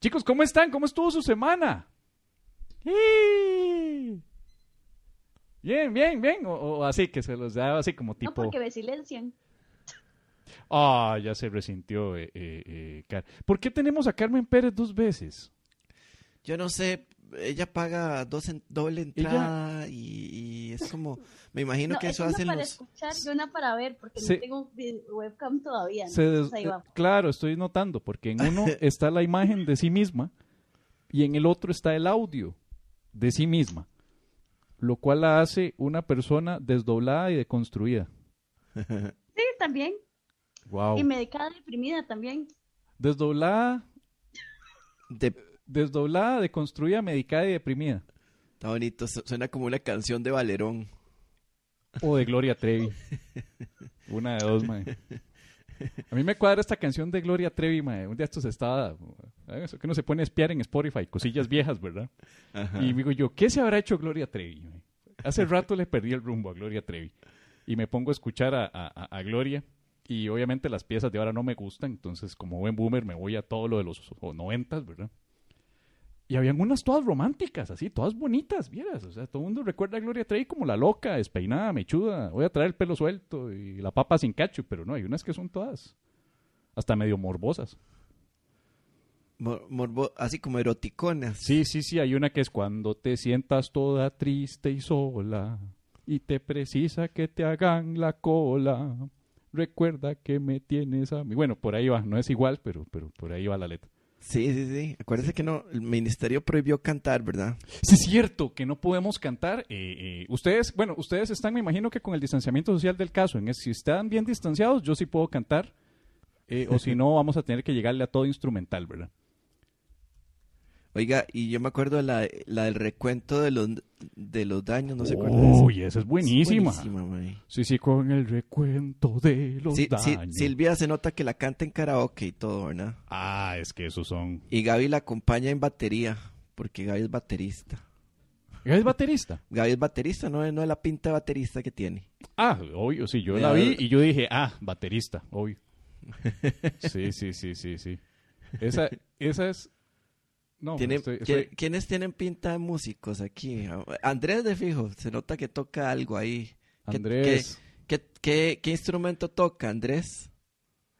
Chicos, ¿cómo están? ¿Cómo estuvo su semana? ¡Sí! Bien, bien, bien. O, o así, que se los da así como No, tipo... porque me silencian. Ah, ya se resintió. eh, eh, eh, Car- ¿Por qué tenemos a Carmen Pérez dos veces? Yo no sé, ella paga dos en- doble entrada y, y es como, me imagino No, que es eso una hacen para los... escuchar y una para ver, porque Se- no tengo webcam todavía. ¿no? Se des- Entonces ahí va. Claro, estoy notando, porque en uno está la imagen de sí misma y en el otro está el audio de sí misma, lo cual la hace una persona desdoblada y deconstruida. Sí, también. Wow. Y medicada deprimida también. Desdoblada, De, desdoblada, deconstruida, medicada y deprimida. está bonito, su- suena como una canción de Valerón. O de Gloria Trevi. Una de dos, mae. A mí me cuadra esta canción de Gloria Trevi, mae. Un día esto se estaba... ¿eh? Eso que uno se pone a espiar en Spotify, cosillas viejas, ¿verdad? Ajá. Y digo yo, ¿qué se habrá hecho Gloria Trevi? mae? Hace rato le perdí el rumbo a Gloria Trevi. Y me pongo a escuchar a, a- a- Gloria. Y obviamente las piezas de ahora no me gustan. Entonces, como buen boomer, me voy a todo lo de los noventas, ¿verdad? Y habían unas todas románticas, así, todas bonitas, vieras. O sea, todo el mundo recuerda a Gloria Trevi como la loca, despeinada, mechuda. Voy a traer el pelo suelto y la papa sin cacho. Pero no, hay unas que son todas hasta medio morbosas. Mor- morbo- así como eroticonas. Sí, sí, sí, hay una que es cuando te sientas toda triste y sola y te precisa que te hagan la cola. Recuerda que me tienes a mí. Bueno, por ahí va, no es igual, pero, pero por ahí va la letra. Sí, sí, sí. Acuérdese que no, el ministerio prohibió cantar, ¿verdad? Sí, es cierto que no podemos cantar. eh, eh, ustedes, bueno, ustedes están, me imagino que con el distanciamiento social del caso. En es- si están bien distanciados, yo sí puedo cantar. eh, o si no, vamos a tener que llegarle a todo instrumental, ¿verdad? Oiga, y yo me acuerdo de la, la del recuento de los, de los daños, no se de eso. Uy, esa es buenísima. Buenísima, mae. Sí, sí, con el recuento de los Sí, sí, daños. Silvia se nota que la canta en karaoke y todo, ¿verdad? Ah, es que esos son. Y Gaby la acompaña en batería, porque Gaby es baterista. ¿Es baterista? Gaby es baterista, no es, no es la pinta de baterista que tiene. Ah, obvio, sí, yo la vi y yo dije, ah, baterista, obvio. Sí, sí, sí, sí, sí. Esa, esa es. No, Tiene- estoy- ¿quién- estoy- ¿Quiénes tienen pinta de músicos aquí? Andrés de fijo, se nota que toca algo ahí. ¿Qué- Andrés. ¿Qué, qué, qué instrumento toca, Andrés?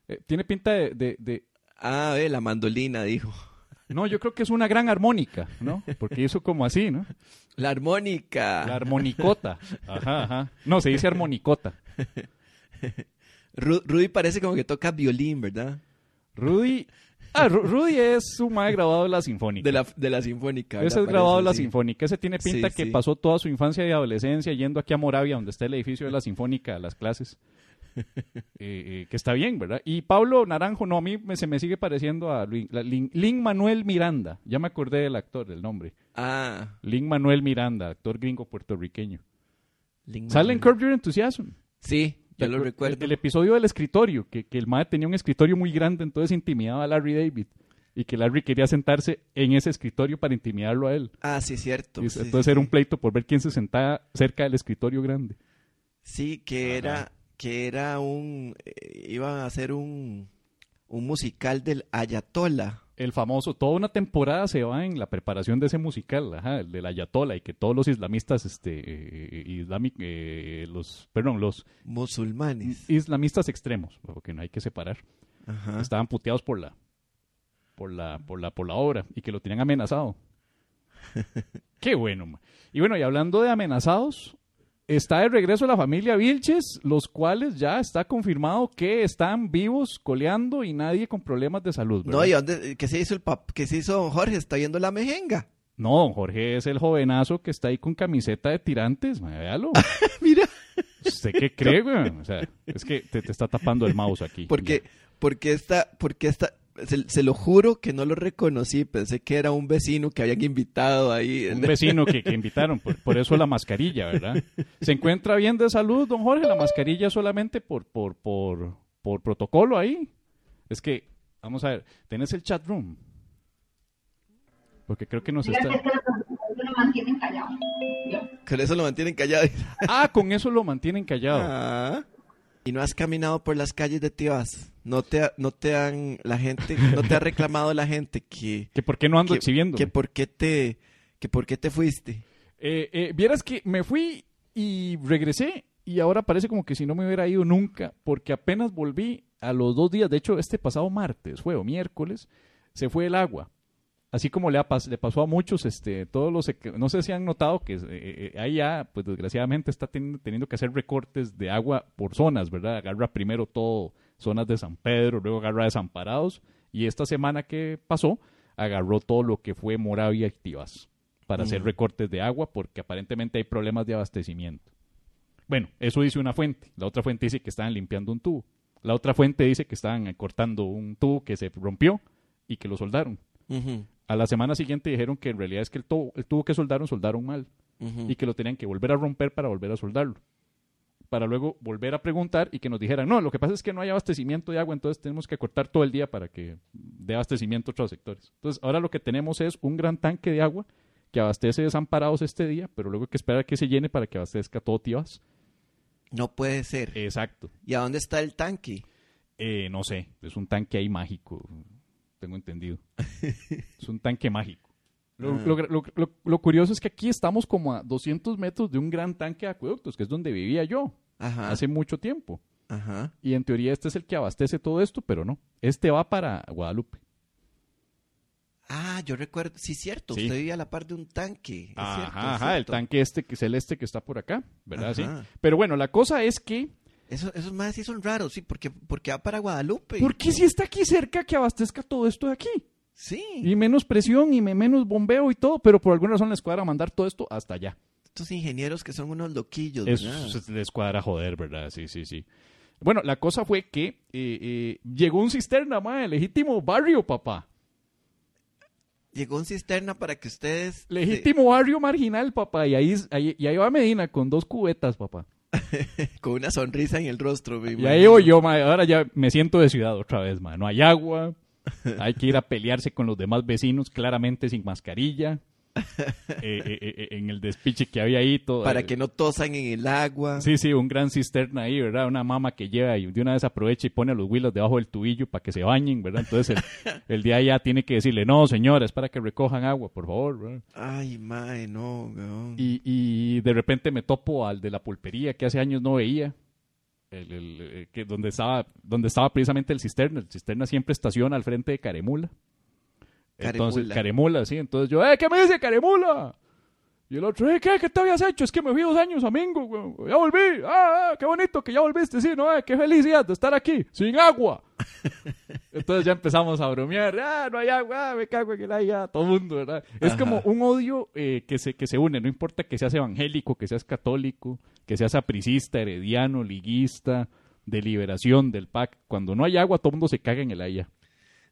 eh, tiene pinta de, de, de- Ah, ve, la mandolina, dijo. No, yo creo que es una gran armónica, ¿no? Porque hizo como así, ¿no? La armónica. La armonicota. Ajá, ajá. No, se dice armonicota. Ru- Rudy parece como que toca violín, ¿verdad? Rudy. Ah, Ru- Rudy es un mae grabado de la Sinfónica. De la, de la sinfónica. Ese es grabado de la sí. Sinfónica. Ese tiene pinta Sí, que sí. pasó toda su infancia y adolescencia yendo aquí a Moravia, donde está el edificio de la Sinfónica, a las clases. Eh, eh, que está bien, ¿verdad? Y Pablo Naranjo, no, a mí me- se me sigue pareciendo a Lin, la- Lin- Lin Manuel Miranda. Ya me acordé del actor, del nombre. Ah, Lin Manuel Miranda, actor gringo puertorriqueño. Lin Sale en. Curb Your Enthusiasm. Sí, yo lo El- recuerdo. El, el episodio del escritorio, que, que el mae tenía un escritorio muy grande, entonces intimidaba a Larry David. Y que Larry quería sentarse en ese escritorio para intimidarlo a él. Ah, sí, cierto. Y Sí, entonces sí, era sí. un pleito por ver quién se sentaba cerca del escritorio grande. Sí, que era, que era un, eh, iban a hacer un, un musical del Ayatola. El famoso, toda una temporada se va en la preparación de ese musical, ajá, el del Ayatollah, y que todos los islamistas, este, eh, islami- eh, los, perdón, los Musulmanes. islamistas extremos, porque no hay que separar, Ajá. estaban puteados por la, por la, por la, por la obra, y que lo tenían amenazado. Qué bueno. Y bueno, y hablando de amenazados, está de regreso la familia Vilches, los cuales ya está confirmado que están vivos, coleando y nadie con problemas de salud. ¿verdad? No, ¿y dónde, qué se hizo el pap, qué se hizo don Jorge? Está viendo la mejenga. No, don Jorge es el jovenazo que está ahí con camiseta de tirantes, véalo. Mira. ¿Usted qué cree, güey? O sea, es que te, te está tapando el mouse aquí. Porque, porque esta, porque esta, se, se lo juro que no lo reconocí, pensé que era un vecino que habían invitado ahí. Un vecino que, que invitaron, por, por eso la mascarilla, ¿verdad? ¿Se encuentra bien de salud, don Jorge? La mascarilla solamente por, por, por, por protocolo ahí. Es que, vamos a ver, ¿tenés el chat room? Porque creo que nos está... lo mantienen callado. Con eso lo mantienen callado. Ah, con eso lo mantienen callado. Ah. Y no has caminado por las calles de Tibás. No te, no te han, la gente, no te ha reclamado la gente que, Que por qué no ando que, exhibiendo. que por qué te, que por qué te fuiste. Eh, eh, vieras que me fui y regresé y ahora parece como que si no me hubiera ido nunca porque apenas volví a los dos días, de hecho este pasado martes fue o miércoles, se fue el agua. Así como le, ha pas- le pasó a muchos, este, todos los, no sé si han notado que eh, eh, ahí ya, pues desgraciadamente está teniendo, teniendo que hacer recortes de agua por zonas, ¿verdad? Agarra primero todo zonas de San Pedro, luego agarra desamparados y esta semana que pasó agarró todo lo que fue Moravia y Tibás para hacer Mm. recortes de agua porque aparentemente hay problemas de abastecimiento. Bueno, eso dice una fuente. La otra fuente dice que estaban limpiando un tubo. La otra fuente dice que estaban cortando un tubo que se rompió y que lo soldaron. A la semana siguiente dijeron que en realidad es que el tubo, el tubo que soldaron, soldaron mal y que lo tenían que volver a romper para volver a soldarlo. Para luego volver a preguntar y que nos dijeran, no, lo que pasa es que no hay abastecimiento de agua, entonces tenemos que cortar todo el día para que dé abastecimiento a otros sectores. Entonces, ahora lo que tenemos es un gran tanque de agua que abastece desamparados este día, pero luego hay que esperar a que se llene para que abastezca todo Tibás. No puede ser. Exacto. ¿Y a dónde está el tanque? Eh, no sé, es un tanque ahí mágico, tengo entendido. es un tanque mágico. Lo, Ah. lo- lo- lo- lo curioso es que aquí estamos como a 200 metros de un gran tanque de acueductos, que es donde vivía yo Ajá. hace mucho tiempo. Ajá. Y en teoría este es el que abastece todo esto, pero no. Este va para Guadalupe. Ah, yo recuerdo, sí, cierto, Sí. usted vivía a la par de un tanque. es cierto, es ajá, el tanque este que es el este que está por acá, ¿verdad? Sí. Pero bueno, la cosa es que, Eso, esos más sí son raros, sí, porque, porque va para Guadalupe. ¿por qué si está aquí cerca que abastezca todo esto de aquí? Sí, Y menos presión y me- menos bombeo y todo, pero por alguna razón les cuadra mandar todo esto hasta allá. estos ingenieros que son unos loquillos, Eso ¿verdad? se les cuadra joder, ¿verdad? Sí, sí, sí. Bueno, la cosa fue que eh, eh, llegó un cisterna, madre, legítimo barrio, papá. Llegó un cisterna para que ustedes... Legítimo barrio marginal, papá. Y ahí, ahí, y ahí va Medina con dos cubetas, papá. con una sonrisa en el rostro, me Y imagino. ahí voy yo, ma, ahora ya me siento de ciudad otra vez, ma. No hay agua, hay que ir a pelearse con los demás vecinos, claramente sin mascarilla. Eh, eh, eh, en el despiche que había ahí. Todo, Para que no tosan en el agua. Sí, sí, un gran cisterna ahí, ¿verdad? Una mama que lleva y de una vez aprovecha y pone a los huilos debajo del tubillo para que se bañen, ¿verdad? Entonces el, el día ya tiene que decirle, no, señora, es para que recojan agua, por favor, ¿verdad? Ay, mae, no, weón. Y, y de repente me topo al de la pulpería que hace años no veía. El, el, eh, que donde estaba donde estaba precisamente el cisterna. El cisterna siempre estaciona al frente de Caremula. Entonces, Caremula. Caremula, sí. Entonces yo, ¡eh, qué me dice Caremula! Y el otro, "Eh, ¿qué? ¿Qué te habías hecho? Es que me fui dos años a Mingo, güey. Ya volví. Ah, ah, qué bonito que ya volviste. Sí, no, eh, qué felicidad de estar aquí, sin agua. Entonces ya empezamos a bromear. Ah, no hay agua, ah, me cago en el agua. Todo el mundo, ¿verdad? Es como un odio eh, que, se, que se une. No importa que seas evangélico, que seas católico, que seas apricista, herediano, liguista, de liberación, del PAC. Cuando no hay agua, todo el mundo se caga en el haya.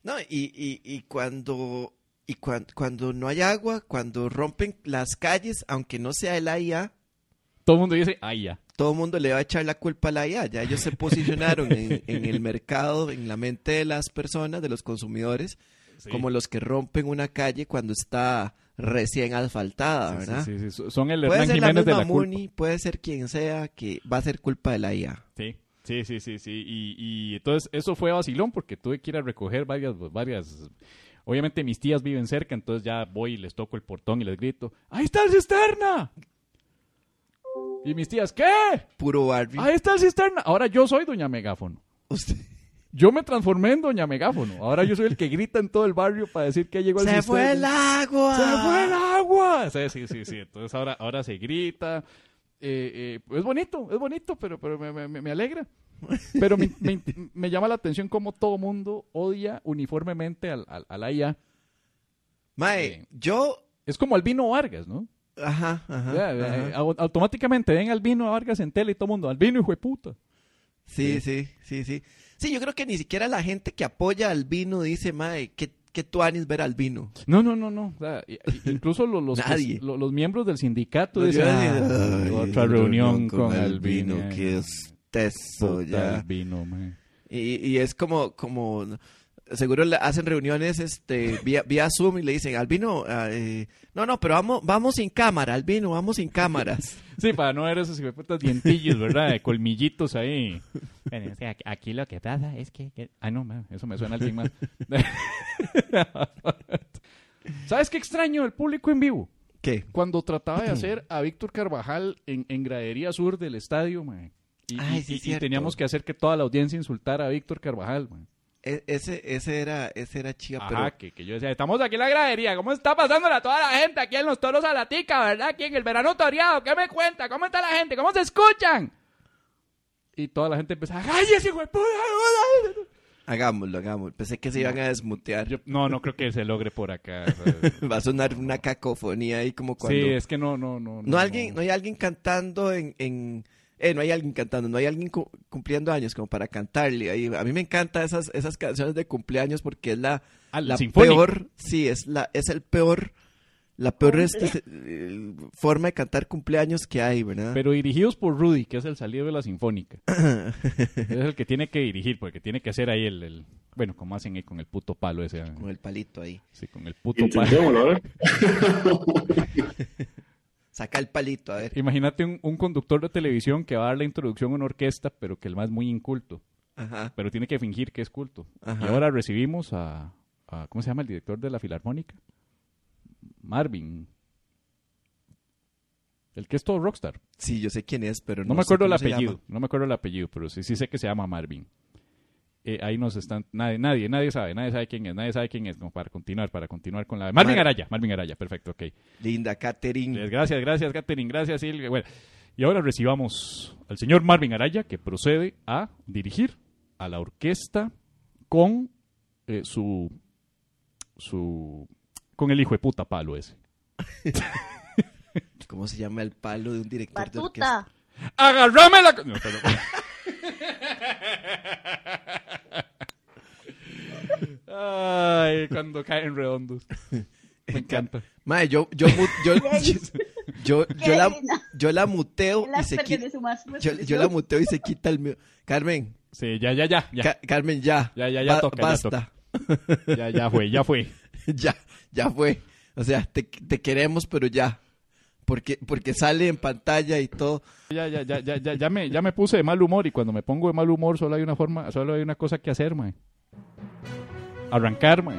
No, y, y, y cuando y cuan- cuando no hay agua, cuando rompen las calles, aunque no sea el AIA, Todo el mundo dice, ay, ya. todo el mundo le va a echar la culpa al AIA. Ya ellos se posicionaron en, en el mercado, en la mente de las personas, de los consumidores, Sí. como los que rompen una calle cuando está recién asfaltada, Sí, ¿verdad? sí, sí, sí. Son el Puede Hernán ser la Jiménez de misma la culpa. Muni, puede ser quien sea, que va a ser culpa de la IA. Sí, sí, sí, sí, sí. Y, y entonces eso fue vacilón porque tuve que ir a recoger varias, varias... Obviamente mis tías viven cerca, entonces ya voy y les toco el portón y les grito, ¡Ahí está el cisterna! Y mis tías, ¿qué? Puro Barbie. ¡Ahí está el cisterna! Ahora yo soy Doña Megáfono. Usted- Yo me transformé en Doña Megáfono. Ahora yo soy el que grita en todo el barrio para decir que llegó el ¡Se cisterna. fue el agua! ¡Se fue el agua! Sí, sí, sí, sí. Entonces ahora, ahora se grita. Eh, eh, es bonito, es bonito, pero, pero me, me- me alegra. Pero me, me- llama la atención cómo todo mundo odia uniformemente al, al, a la IA. Mae, Eh, yo... Es como Albino Vargas, ¿no? Ajá, ajá, Ya, ajá. eh, au- automáticamente ven Albino Vargas en tele y todo el mundo, Albino hijo de puta. Sí, sí, sí, sí. Sí, yo creo que ni siquiera la gente que apoya al vino dice, mae, ¿qué, qué tuanis ver al vino? No, no, no, no. O sea, incluso los, los, Nadie. lo- los miembros del sindicato Los dicen, días "Ah, otra reunión con, Albino. qué es eso Puta ya. Albino, man". Y, y es como, como, seguro le hacen reuniones este vía, vía Zoom y le dicen, Albino, ah, eh, no, no, pero vamos, vamos sin cámara, Albino, vamos sin cámaras. Sí, para no ver esos putas dientillos, ¿verdad? De colmillitos ahí. Bueno, o sea, aquí lo que pasa es que... que- Ah, no, man, eso me suena a alguien más. ¿Sabes qué extraño el público en vivo? ¿Qué? Cuando trataba de hacer a Víctor Carvajal en, en gradería sur del estadio, man. Y, Ay, y- sí, y- y cierto. teníamos que hacer que toda la audiencia insultara a Víctor Carvajal, man. E- ese, ese era, ese era chiva, Ajá, pero que, que yo decía, estamos aquí en la gradería, ¿cómo está pasándola toda la gente aquí en los toros a la tica, verdad? Aquí en el verano toreado, ¿qué me cuenta? ¿Cómo está la gente? ¿Cómo se escuchan? Y toda la gente empezaba, ¡ay, ese hijo de puta! hagámoslo, hagámoslo. Pensé que se iban a desmutear. Yo- no, no creo que se logre por acá. Va a sonar una cacofonía ahí como cuando... sí, es que no, no, no. No, alguien, no hay alguien cantando en, en- eh, no hay alguien cantando, no hay alguien cu- cumpliendo años como para cantarle. Ahí, a mí me encantan esas, esas canciones de cumpleaños porque es la, Ah, la sinfónica. peor, sí, es la, es el peor, la peor este, eh, forma de cantar cumpleaños que hay, ¿verdad? Pero dirigidos por Rudy, que es el salido de la Sinfónica. es el que tiene que dirigir, porque tiene que hacer ahí el... el- bueno, como hacen ahí con el puto palo ese. Con el palito ahí. Sí, con el puto palo. Saca el palito, a ver. Imagínate un, un conductor de televisión que va a dar la introducción a una orquesta, pero que el más es muy inculto. Ajá. pero tiene que fingir que es culto. Ajá. Y ahora recibimos a, a- ¿cómo se llama el director de la Filarmónica? Marvin. El que es todo rockstar. Sí, yo sé quién es, pero no, No, me acuerdo el cómo apellido, no me acuerdo el apellido, pero sí, sí sé que se llama Marvin. Eh, ahí nos están, nadie, nadie, nadie sabe, nadie sabe quién es, nadie sabe quién es, como para continuar, para continuar con la... Marvin Mar- Araya, Marvin Araya, perfecto, ok. Linda Catherine. Eh, Gracias, gracias, Catherine, gracias, Silvia. Bueno, y ahora recibamos al señor Marvin Araya, que procede a dirigir a la orquesta con eh, su, su, con el hijo de puta palo ese. ¿Cómo se llama el palo de un director de orquesta? Batuta. ¡Agarrame la... No, perdón. Ay, cuando caen redondos. Me encanta. Mae, yo, yo, yo, yo, yo, la, yo la muteo y se quita. Yo, yo la muteo y se quita el mío. Carmen, Sí, ya, ya, ya, ya, Ca- Carmen, ya. Ya, ya, ya Ba- toca, ya Basta. ya, ya fue, ya fue. Ya, ya fue. O sea, te, te queremos, pero ya. Porque, porque sale en pantalla y todo. Ya, ya, ya, ya, ya, ya me, ya me puse de mal humor y cuando me pongo de mal humor solo hay una forma, solo hay una cosa que hacer, mae. Arrancar, mae.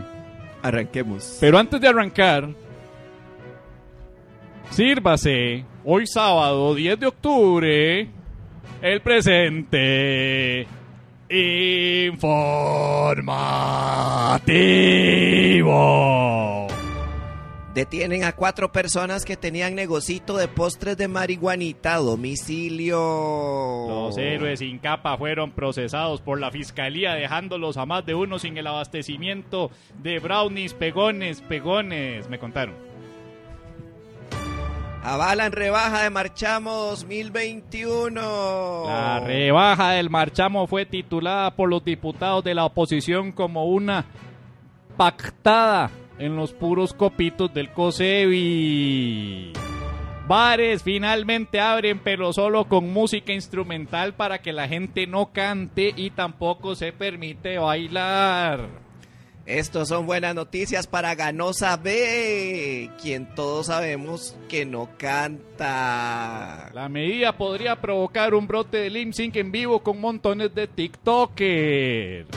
Arranquemos. Pero antes de arrancar, sírvase hoy sábado 10 de octubre el presente informativo. Detienen a cuatro personas que tenían negocito de postres de marihuanita a domicilio. Los héroes sin capa fueron procesados por la fiscalía, dejándolos a más de uno sin el abastecimiento de brownies, pegones, pegones. Me contaron. Avalan rebaja de Marchamo 2021. La rebaja del marchamo fue titulada por los diputados de la oposición como una pactada en los puros copitos del COSEBI. Bares finalmente abren, pero solo con música instrumental para que la gente no cante y tampoco se permite bailar. Estos son buenas noticias para Ganosa B, quien todos sabemos que no canta. La medida podría provocar un brote de lip sync en vivo con montones de TikTokers.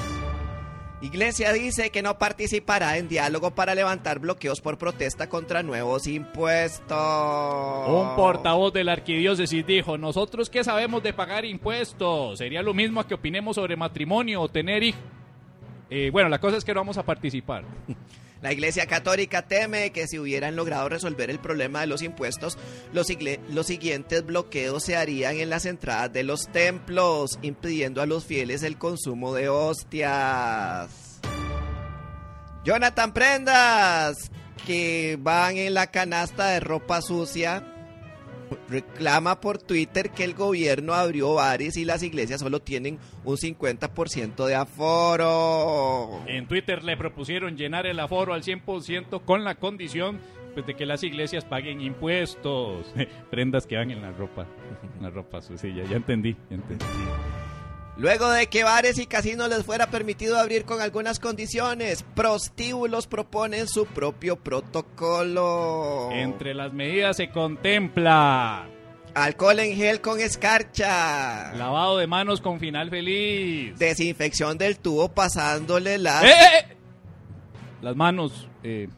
Iglesia dice que no participará en diálogo para levantar bloqueos por protesta contra nuevos impuestos. Un portavoz de la arquidiócesis dijo, nosotros qué sabemos de pagar impuestos, sería lo mismo a que opinemos sobre matrimonio o tener hijos. Eh, bueno, la cosa es que no vamos a participar. La Iglesia Católica teme que si hubieran logrado resolver el problema de los impuestos, los, siguientes bloqueos se harían en las entradas de los templos, impidiendo a los fieles el consumo de hostias. Jonathan Prendas, que van en la canasta de ropa sucia, reclama por Twitter que el gobierno abrió bares y las iglesias solo tienen un 50% de aforo. En Twitter le propusieron llenar el aforo al 100% con la condición pues, de que las iglesias paguen impuestos. Prendas que van en la ropa, en la ropa sucia, ya entendí, ya entendí. Luego de que bares y casinos les fuera permitido abrir con algunas condiciones, prostíbulos proponen su propio protocolo. Entre las medidas se contempla Alcohol en gel con escarcha. lavado de manos con final feliz. Desinfección del tubo pasándole las... ¡Eh, eh, eh! Las manos eh,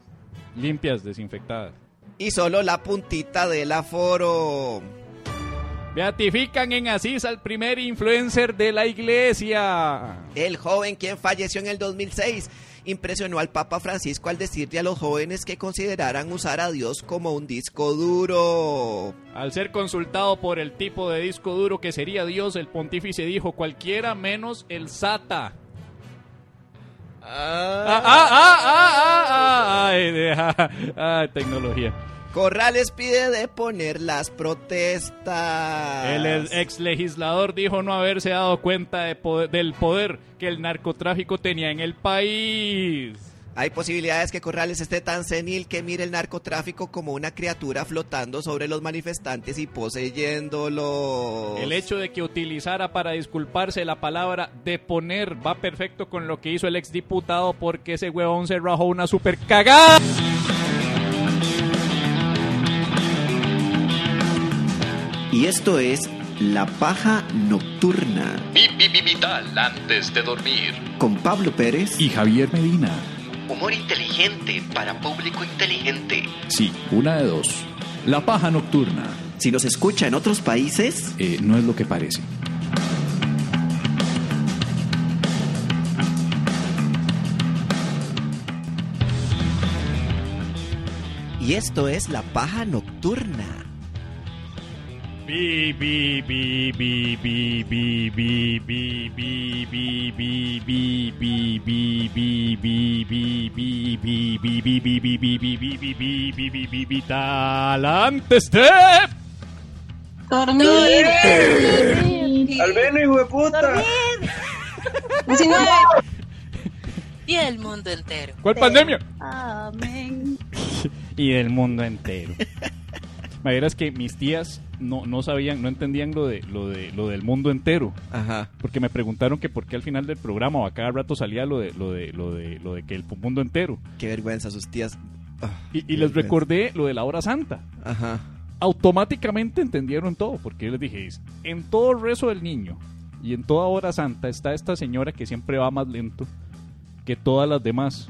limpias, desinfectadas. Y solo la puntita del aforo. Beatifican en Asís al primer influencer de la iglesia. El joven quien falleció en el 2006 impresionó al Papa Francisco al decirle a los jóvenes que consideraran usar a Dios como un disco duro. Al ser consultado por el tipo de disco duro que sería Dios, el pontífice dijo cualquiera menos el SATA. Ah, ah, ah, ah, ah, ah, ay, deja- ah, tecnología. Corrales pide deponer las protestas. El ex legislador dijo no haberse dado cuenta de poder- del poder que el narcotráfico tenía en el país. Hay posibilidades que Corrales esté tan senil que mire el narcotráfico como una criatura flotando sobre los manifestantes y poseyéndolos. El hecho de que utilizara para disculparse la palabra deponer va perfecto con lo que hizo el exdiputado porque ese huevón se rajó una super cagada. Y esto es La Paja Nocturna Vital antes de dormir. con Pablo Pérez Y Javier Medina. Humor inteligente para público inteligente. Sí, una de dos. La paja nocturna Si nos escucha en otros países, eh, no es lo que parece. Y esto es La Paja Nocturna. Talante Step. Dormir. Albeno, hijo de puta. Y el mundo entero. ¿Cuál pandemia? Amén. Y del mundo entero. Me dirás que mis tías no, no sabían, no entendían lo de, lo de lo del mundo entero, Ajá. porque me preguntaron que por qué al final del programa o a cada rato salía lo de lo de lo de lo de que el mundo entero. Qué vergüenza, sus tías. Ah, Y, les recordé lo de la hora santa. Ajá. Automáticamente entendieron todo, porque yo les dije, en todo rezo del niño y en toda hora santa está esta señora que siempre va más lento que todas las demás.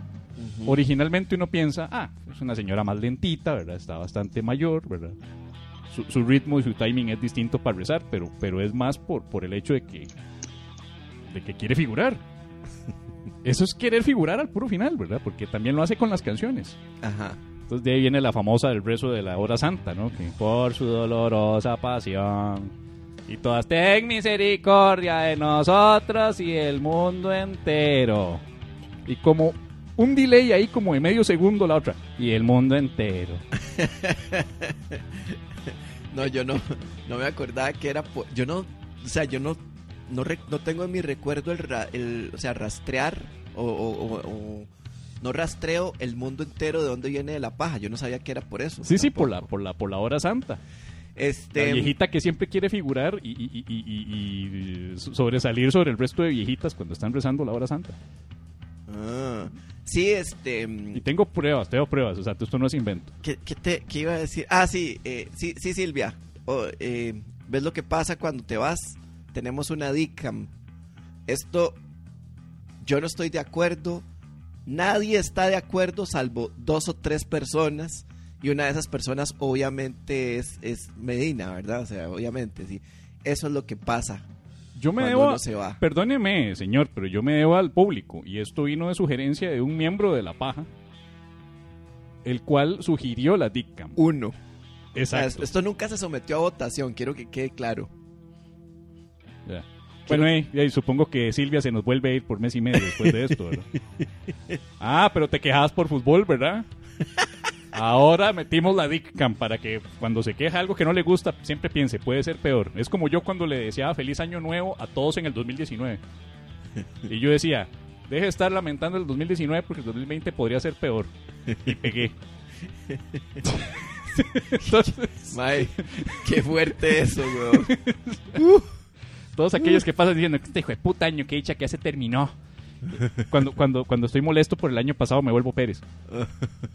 Originalmente uno piensa, ah, es una señora más lentita, ¿verdad? Está bastante mayor, ¿verdad? Su, su ritmo y su timing es distinto para rezar, pero, pero es más por, por el hecho de que, de que quiere figurar. Eso es querer figurar al puro final, ¿verdad? Porque también lo hace con las canciones. Ajá. Entonces de ahí viene la famosa del rezo de la hora santa, ¿no? Que por su dolorosa pasión y todas ten misericordia de nosotros y el mundo entero. Y como un delay ahí como de medio segundo la otra. Y el mundo entero. No, yo no, no me acordaba que era por- yo no, o sea, yo no, no, re- no tengo en mi recuerdo el, el o sea, rastrear o, o- o- o- no rastreo el mundo entero de dónde viene la paja. Yo no sabía que era por eso. Sí, sí, por la, por la, por la hora santa. Este, La viejita que siempre quiere figurar y, y- y- y- y sobresalir sobre el resto de viejitas cuando están rezando la hora santa. ah, sí, este, Y tengo pruebas, tengo pruebas, o sea, esto no es invento. ¿qué, qué te, qué iba a decir? Ah, sí, eh, sí, sí, Silvia. Oh, eh, ¿Ves lo que pasa cuando te vas? Tenemos una DICAM. Esto, yo no estoy de acuerdo. Nadie está de acuerdo salvo dos o tres personas. Y una de esas personas obviamente es, es Medina, ¿verdad? O sea, obviamente, sí. Eso es lo que pasa. Yo me Cuando debo, se va. perdóneme, señor, pero yo me debo al público y esto vino de sugerencia de un miembro de la paja, el cual sugirió la DICAM. Uno. Exacto. esto nunca se sometió a votación, quiero que quede claro. Ya. Bueno, eh, eh, supongo que Silvia se nos vuelve a ir por mes y medio después de esto, ¿verdad? ah, pero te quejabas por fútbol, ¿verdad? Ahora metimos la DICAM para que cuando se queja algo que no le gusta, siempre piense, puede ser peor. Es como yo cuando le deseaba feliz año nuevo a todos en el 2019. Y yo decía, deje de estar lamentando el 2019 porque el 2020 podría ser peor. Y pegué. Entonces, Mae, qué fuerte eso, weón. Todos aquellos que pasan diciendo, este hijo de puta año que dicha que ya se terminó. Cuando, cuando, cuando estoy molesto por el año pasado me vuelvo Pérez.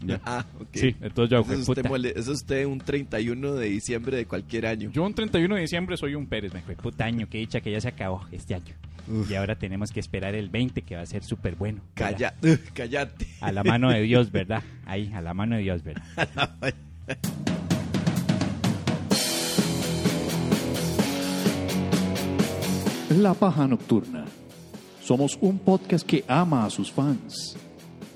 Ya. Ah, ok. Sí, entonces yo, Eso es, usted mole- eso es usted un 31 de diciembre de cualquier año. Yo un 31 de diciembre soy un Pérez, me puta año que dicha que ya se acabó este año. Y ahora tenemos que esperar el 20 que va a ser súper bueno. Calla, cállate. A la mano de Dios, ¿verdad? Ahí, a la mano de Dios, ¿verdad? La Paja Nocturna. Somos un podcast que ama a sus fans.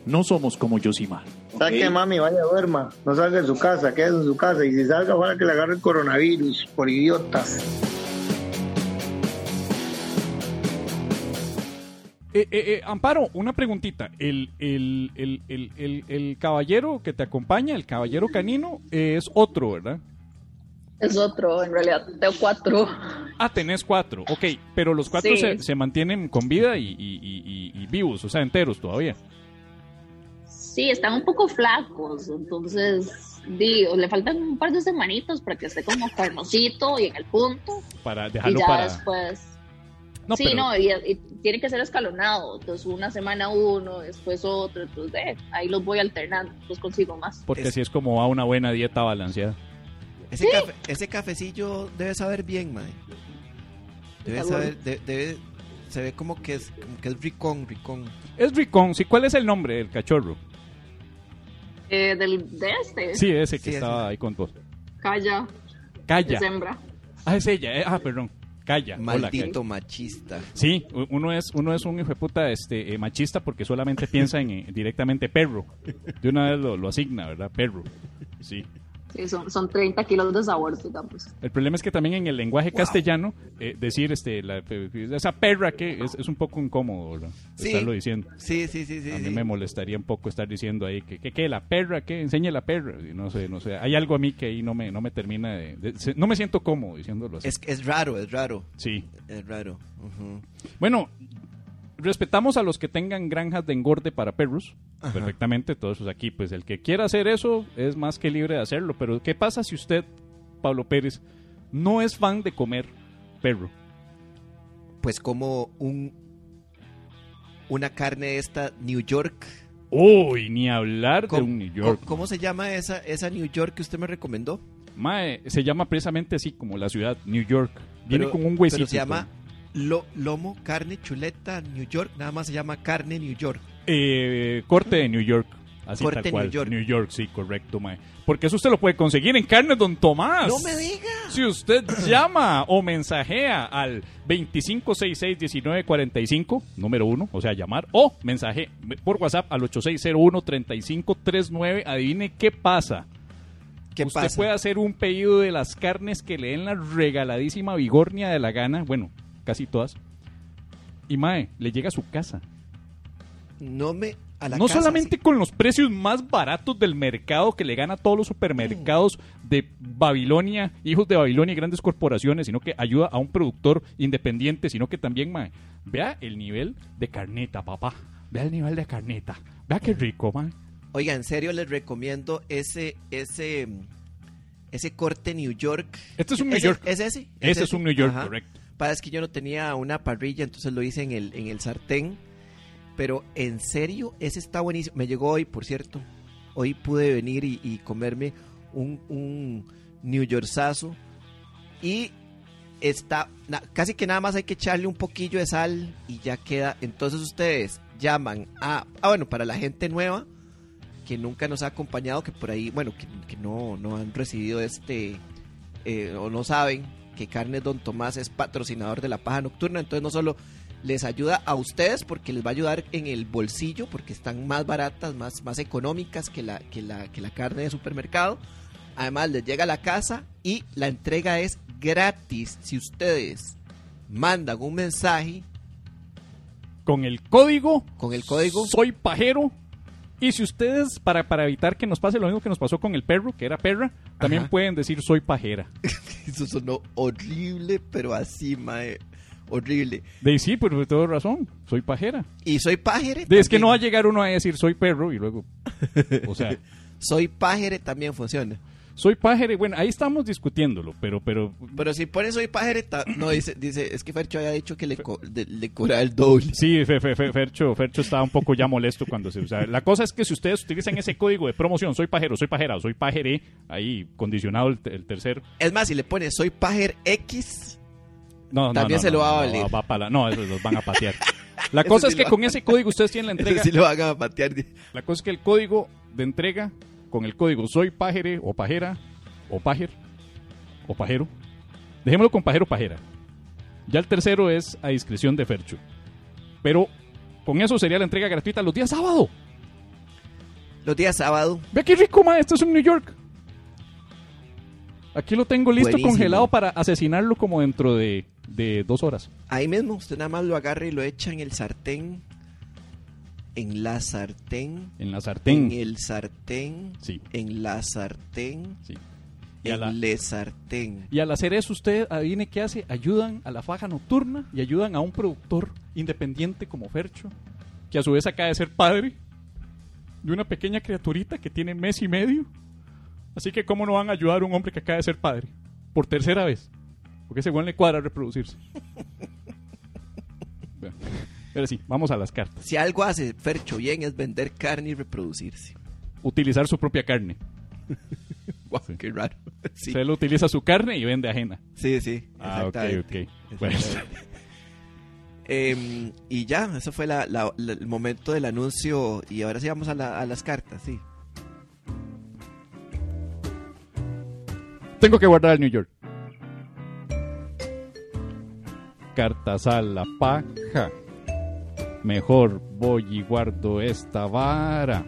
No somos como Yosimar. ¿Sabe qué, mami? Vaya, duerma. No salga de su casa, quédese en su casa. Y si salga, ojalá que le agarre el coronavirus, por idiotas. Eh, eh, eh, Amparo, una preguntita. El, el, el, el, el, el caballero que te acompaña, el caballero canino, eh, es otro, ¿verdad? Es otro, en realidad tengo cuatro. Ah, tenés cuatro. Ok, pero los cuatro Sí. se, se mantienen con vida y, y- y- y- y vivos, o sea, enteros todavía. Sí, están un poco flacos, entonces digo, le faltan un par de semanitos para que esté como carnosito y en el punto. Para Y dejarlo ya para... después. No, sí, pero- no, y, y tiene que ser escalonado. Entonces, una semana uno, después otro. Entonces, eh, ahí los voy alternando, pues consigo más. Porque así es como va una buena dieta balanceada. Ese, cafe- ese cafecillo debe saber bien, mae. Debe saber, de- debe, se ve como que es, como que es ricón, ricón. Es Ricón, sí. ¿Cuál es el nombre del cachorro? Eh, del, de este, Sí, ese que Sí, estaba ahí con vos. Calla, Calla. es hembra. Ah, es ella. eh, Ah, perdón. Calla. Maldito machista. Sí, uno es, uno es un hijo de puta este, eh, machista porque solamente piensa en eh, directamente perro. De una vez lo, lo asigna, ¿verdad? Perro. Sí. Sí, son, son 30 kilos de sabor, digamos. El problema es que también en el lenguaje castellano, eh, decir este, la- esa perra que es, es un poco incómodo. Estarlo diciendo. Sí, sí, sí, sí. A mí sí. me molestaría un poco estar diciendo ahí que, que, que la perra, que enseñe la perra. Y No sé, no sé. Hay algo a mí que ahí no me, no me termina de, de- No me siento cómodo diciéndolo así. Es, es raro, es raro. Sí. Es raro. Bueno, respetamos a los que tengan granjas de engorde para perros. Ajá. Perfectamente, todos esos aquí. Pues el que quiera hacer eso es más que libre de hacerlo. Pero ¿qué pasa si usted, Pablo Pérez, no es fan de comer perro? Pues como un una carne esta New York. Uy, ni hablar de ¿Cómo, un New York. ¿Cómo, cómo se llama esa, esa New York que usted me recomendó? Mae, se llama precisamente así como la ciudad, New York. Viene Pero- con un huesito. Pero se llama lo- lomo, carne, chuleta, New York. Nada más se llama carne New York. Eh, corte de New York. Así Corte tal cual. New York. sí, correcto, mae. Porque eso usted lo puede conseguir en Carnes Don Tomás. ¡No me diga! Si usted llama o mensajea al 2566-1945, número uno, o sea, llamar, o mensaje por WhatsApp al 8601-3539, adivine qué pasa. ¿Qué usted pasa? puede hacer un pedido de las carnes que le den la regaladísima vigornia de la gana, bueno, casi todas. Y mae, le llega a su casa. No me... A la no casa, solamente con los precios más baratos del mercado que le gana a todos los supermercados de Babilonia, hijos de Babilonia y grandes corporaciones, sino que ayuda a un productor independiente, sino que también, mae, vea el nivel de carneta, papá. Vea el nivel de carneta. Vea qué rico, mae. Oiga, en serio les recomiendo ese ese ese corte New York. Este es un New ¿Ese- York. ¿Es ese? Ese es un New York, Ajá. correcto. Para es que yo no tenía una parrilla, entonces lo hice en el en el sartén. Pero en serio, ese está buenísimo. Me llegó hoy, por cierto. Hoy pude venir y, comerme un, un New Yorkazo. Y está casi que nada más hay que echarle un poquillo de sal y ya queda. Entonces ustedes llaman a. Ah, bueno, para la gente nueva que nunca nos ha acompañado, que por ahí, bueno, que, que no, no han recibido este, eh, o no saben que Carnes Don Tomás es patrocinador de la paja nocturna, entonces no solo les ayuda a ustedes porque les va a ayudar en el bolsillo, porque están más baratas, más, más económicas que la, que, la, que la carne de supermercado, además les llega a la casa y la entrega es gratis si ustedes mandan un mensaje Con el código, con el código soy pajero. Y si ustedes, para, para evitar que nos pase lo mismo que nos pasó con el perro, que era perra, también Ajá. pueden decir soy pajera. Eso sonó horrible, pero así, mae. Horrible. De sí, pero de toda razón, soy pajera. Y soy pájere. De, es que no va a llegar uno a decir soy perro y luego. O sea, Soy pájere también funciona. Soy pajere, bueno, ahí estamos discutiéndolo, pero, pero, Pero si pones soy pajereta, no dice, dice, es que Fercho había dicho que le, co- de- le cobraba el doble. sí, Fe- Fe- Fe- Fercho, Fercho estaba un poco ya molesto cuando se usaba. La cosa es que si ustedes utilizan ese código de promoción, soy pajero, soy pajera, soy pajere, ahí condicionado el, el tercer, Es más, si le pones soy pajer X, no, no, También no, se lo va a no, valer. va para la- no, esos los van a patear. La Eso cosa sí es que con ese código ustedes tienen la entrega. eso sí lo van a patear. La cosa es que el código de entrega, con el código soy pajere o pajera, o pajer, o pajero, dejémoslo con pajero o pajera. Ya el tercero es a discreción de Fercho. Pero con eso sería la entrega gratuita los días sábado. Los días sábado, Ve qué rico, ma, esto es en New York. Aquí lo tengo listo Buenísimo. congelado para asesinarlo como dentro de, de dos horas. ahí mismo, usted nada más lo agarra y lo echa en el sartén. En la sartén. En la sartén. En el sartén. Sí, En la sartén. sí. Y, En la- le sartén. y al hacer eso, usted adivine qué hace. Ayudan a la faja nocturna y ayudan a un productor independiente como Fercho, que a su vez acaba de ser padre de una pequeña criaturita que tiene mes y medio. Así que, ¿cómo no van a ayudar a un hombre que acaba de ser padre? Por tercera vez. Porque ese buen le cuadra reproducirse. Bueno, pero sí, vamos a las cartas. Si algo hace Fercho bien es vender carne y reproducirse. Utilizar su propia carne. Guau, qué raro. Sí, Usted lo utiliza su carne y vende ajena. sí, sí. Ah, ok, ok. Bueno. Em, y ya, eso fue la- la- la- el momento del anuncio. Y ahora sí vamos a las cartas, sí. Tengo que guardar el New York. Cartas a la paja. Mejor voy y guardo esta vara.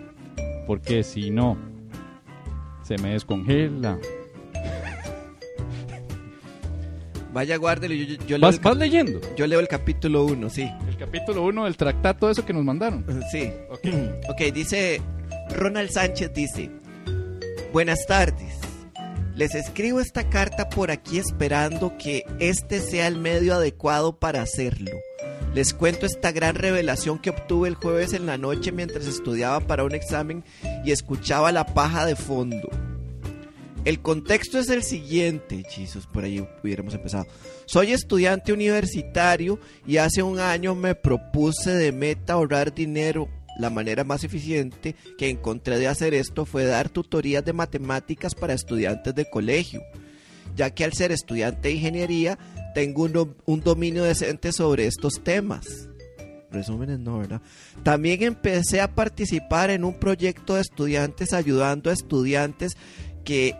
Porque si no, se me descongela. Vaya, guárdelo. Yo, yo- yo leo, ¿Vas, el, vas leyendo? yo leo el capítulo 1, sí. El capítulo 1 del tractato, eso que nos mandaron. Sí. Ok. Ok, dice Ronald Sánchez dice, buenas tardes. Les escribo esta carta por aquí esperando que este sea el medio adecuado para hacerlo. Les cuento esta gran revelación que obtuve el jueves en la noche mientras estudiaba para un examen y escuchaba la paja de fondo. El contexto es el siguiente, Jesus, por ahí hubiéramos empezado. Soy estudiante universitario y hace un año me propuse de meta ahorrar dinero. La manera más eficiente que encontré de hacer esto fue dar tutorías de matemáticas para estudiantes de colegio, ya que al ser estudiante de ingeniería tengo un, un dominio decente sobre estos temas. Resúmenes no, ¿verdad? También empecé a participar en un proyecto de estudiantes ayudando a estudiantes que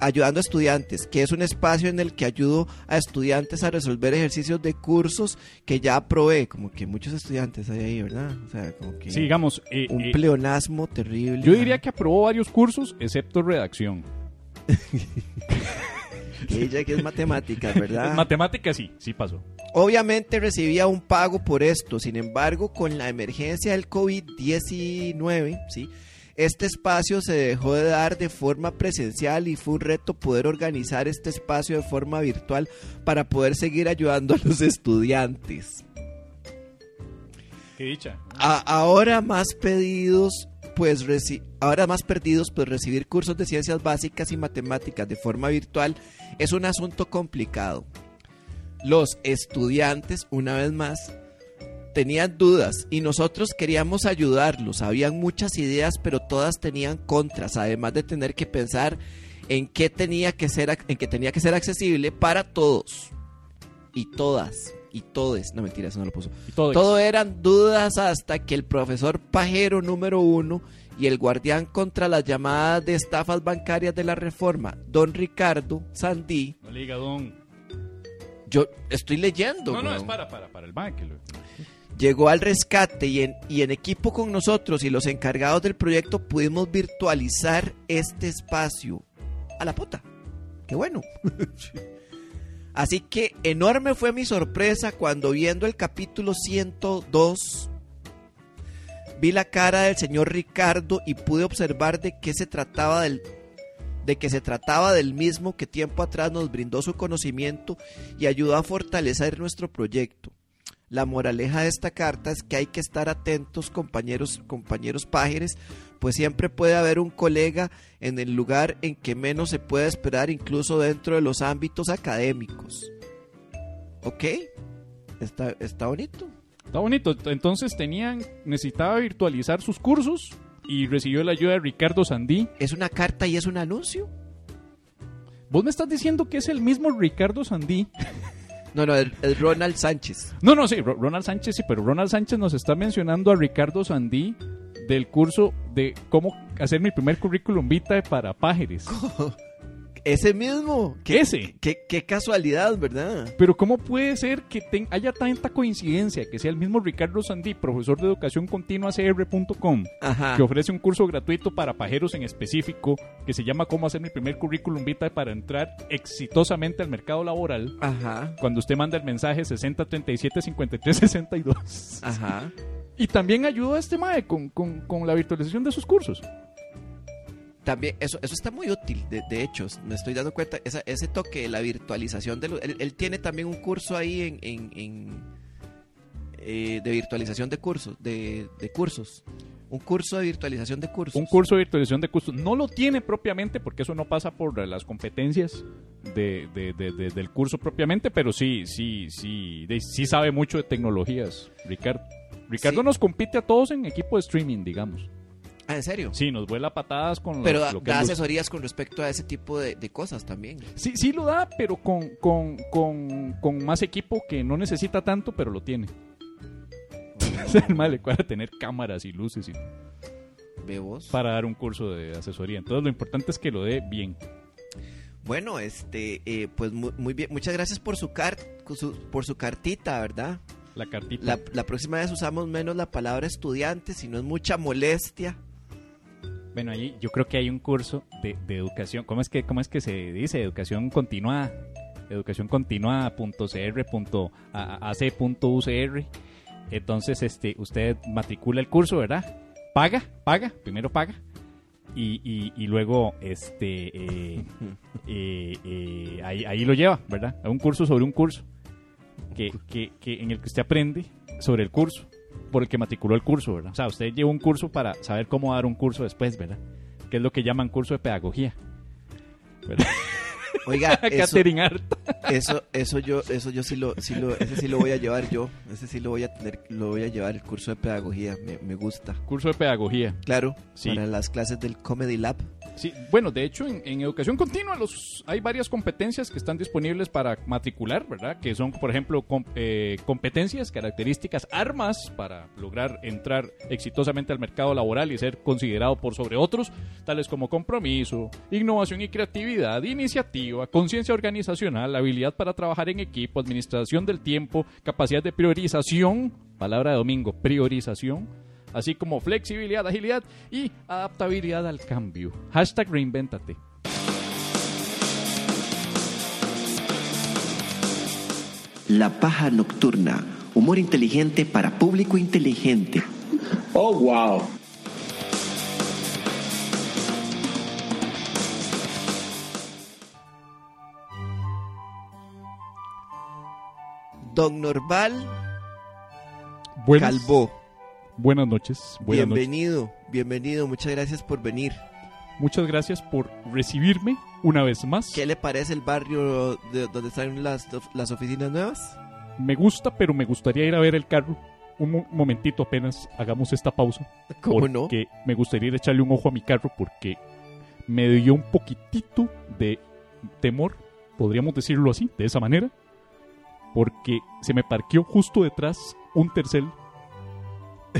ayudando a estudiantes, que es un espacio en el que ayudo a estudiantes a resolver ejercicios de cursos que ya aprobé, como que muchos estudiantes hay ahí, ¿verdad? O sea, como que Sí, digamos, eh, un eh, pleonasmo terrible. yo diría que aprobó varios cursos, excepto redacción. ella que es matemáticas, ¿verdad? Matemáticas sí, sí pasó. Obviamente recibía un pago por esto, sin embargo, con la emergencia del COVID-19, ¿sí? Este espacio se dejó de dar de forma presencial y fue un reto poder organizar este espacio de forma virtual para poder seguir ayudando a los estudiantes. Qué dicha. A- ahora más pedidos, pues ahora más perdidos, pues recibir cursos de ciencias básicas y matemáticas de forma virtual es un asunto complicado. Los estudiantes, una vez más, tenían dudas y nosotros queríamos ayudarlos. Habían muchas ideas, pero todas tenían contras, además de tener que pensar en qué tenía que ser, en que tenía que ser accesible para todos y todas y todes. No mentira, eso no lo puso. Y todo, Todo eran dudas hasta que el profesor pajero número uno y el guardián contra las llamadas de estafas bancarias de la reforma, don Ricardo Sandí, No le diga don. yo estoy leyendo. No, no, weón. es para, para, para el banque. Llegó al rescate y en, y en equipo con nosotros y los encargados del proyecto pudimos virtualizar este espacio. A la puta. Qué bueno. Así que enorme fue mi sorpresa cuando viendo el capítulo 102 vi la cara del señor Ricardo y pude observar de qué se trataba del de que se trataba del mismo que tiempo atrás nos brindó su conocimiento y ayudó a fortalecer nuestro proyecto. La moraleja de esta carta es que hay que estar atentos, compañeros, compañeros pájaros, pues siempre puede haber un colega en el lugar en que menos se puede esperar, incluso dentro de los ámbitos académicos. ¿Ok? Está, está bonito. Está bonito. Entonces tenían, necesitaba virtualizar sus cursos y recibió la ayuda de Ricardo Sandí. ¿Es una carta y es un anuncio? ¿Vos me estás diciendo que es el mismo Ricardo Sandí? No, no, es, es Ronald Sánchez. No, no, sí, Ro- Ronald Sánchez sí, pero Ronald Sánchez nos está mencionando a Ricardo Sandí del curso de cómo hacer mi primer currículum vitae para pájaros. Ese mismo. ¿Qué ese? Qué, qué casualidad, ¿verdad? Pero ¿cómo puede ser que ten- haya tanta coincidencia que sea el mismo Ricardo Sandí, profesor de educación continua CR.com, que ofrece un curso gratuito para pajeros en específico que se llama Cómo hacer mi primer currículum vitae para entrar exitosamente al mercado laboral? Ajá. Cuando usted manda el mensaje 6037 53 62. Ajá. Y también ayudó a este MAE con, con, con la virtualización de sus cursos. También, eso, eso está muy útil, de, de hecho, me estoy dando cuenta, esa- ese toque de la virtualización de los... Él, él tiene también un curso ahí en... en- en, eh, de virtualización de cursos, de, de cursos. Un curso de virtualización de cursos. Un curso de virtualización de cursos. No lo tiene propiamente porque eso no pasa por las competencias de, de- de- de- del curso propiamente, pero sí, sí, sí, sí sabe mucho de tecnologías, Ricardo. Ricardo Sí. nos compite a todos en equipo de streaming, digamos. Ah, ¿en serio? Sí, nos vuela patadas con Pero lo, da, lo que da él gusta. asesorías con respecto a ese tipo de, de cosas también. Sí, sí lo da, pero con, con, con, con más equipo que no necesita tanto, pero lo tiene. El mal le cuadra tener cámaras y luces y Ve vos. para dar un curso de asesoría. Entonces lo importante es que lo dé bien. Bueno, este, eh, pues muy, muy bien. Muchas gracias por su, car su- por su cartita, ¿verdad? La cartita. La, la próxima vez usamos menos la palabra estudiante, si no es mucha molestia. Bueno, ahí yo creo que hay un curso de, de educación. ¿Cómo es que cómo es que se dice? Educación continuada. Educación continuada.cr.ac.ucr. Entonces, este, usted matricula el curso, ¿verdad? Paga, paga, primero paga. Y, y, y luego, este, eh, eh, eh, ahí, ahí lo lleva, ¿verdad? A un curso sobre un curso. Que, que, que en el que usted aprende sobre el curso por el que matriculó el curso, ¿verdad? O sea, usted lleva un curso para saber cómo dar un curso después, ¿verdad? Que es lo que llaman curso de pedagogía. ¿verdad? Oiga, eso, eso, eso yo, eso yo sí lo, sí lo, ese sí lo voy a llevar yo. Ese sí lo voy a tener, lo voy a llevar el curso de pedagogía. Me, me gusta. Curso de pedagogía. Claro, Sí. para las clases del Comedy Lab. Sí, bueno, de hecho, en, educación continua los, hay varias competencias que están disponibles para matricular, ¿verdad? Que son, por ejemplo, eh, competencias, características, armas para lograr entrar exitosamente al mercado laboral y ser considerado por sobre otros, tales como compromiso, innovación y creatividad, iniciativa, conciencia organizacional, habilidad para trabajar en equipo, administración del tiempo, capacidad de priorización, palabra de domingo, priorización, así como flexibilidad, agilidad y adaptabilidad al cambio. Hashtag reinventate. La paja nocturna. Humor inteligente para público inteligente. Oh, wow. Don Norval Buenas, Calvo. Buenas noches. Buenas noches. Bienvenido, bienvenido. Muchas gracias por venir. Muchas gracias por recibirme una vez más. ¿Qué le parece el barrio de donde están las, las oficinas nuevas? Me gusta, pero me gustaría ir a ver el carro. Un mo- momentito apenas hagamos esta pausa. ¿Cómo no? porque me gustaría ir a echarle un ojo a mi carro porque me dio un poquitito de temor, podríamos decirlo así, de esa manera, porque se me parqueó justo detrás un tercel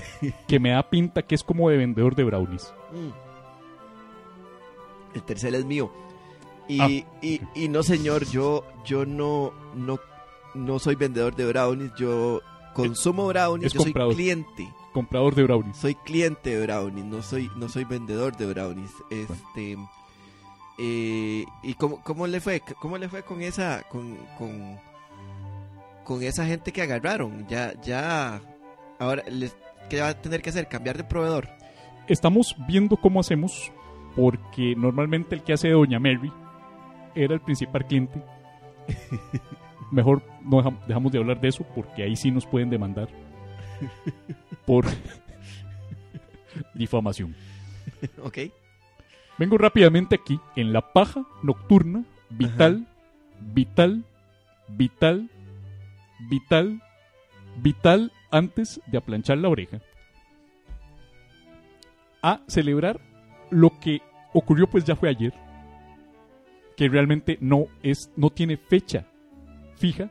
que me da pinta que es como de vendedor de brownies. Mm. El tercer es mío. Y, Ah. y, y no, señor, yo, yo no, no, no soy vendedor de brownies. Yo consumo brownies. es yo soy cliente. Comprador de brownies. Soy cliente de brownies. No soy, no soy vendedor de brownies. Este. eh, ¿Y cómo, cómo le fue? ¿Cómo le fue con esa, con, con, con esa gente que agarraron? Ya, ya, ahora les, ¿qué va a tener que hacer? Cambiar de proveedor. Estamos viendo cómo hacemos porque normalmente el que hace Doña Mary era el principal cliente mejor no deja- dejamos de hablar de eso porque ahí sí nos pueden demandar por difamación. Ok. Vengo rápidamente aquí en la paja nocturna, vital, vital, vital, vital, vital antes de aplanchar la oreja. A celebrar lo que ocurrió pues ya fue ayer, que realmente no es no tiene fecha fija.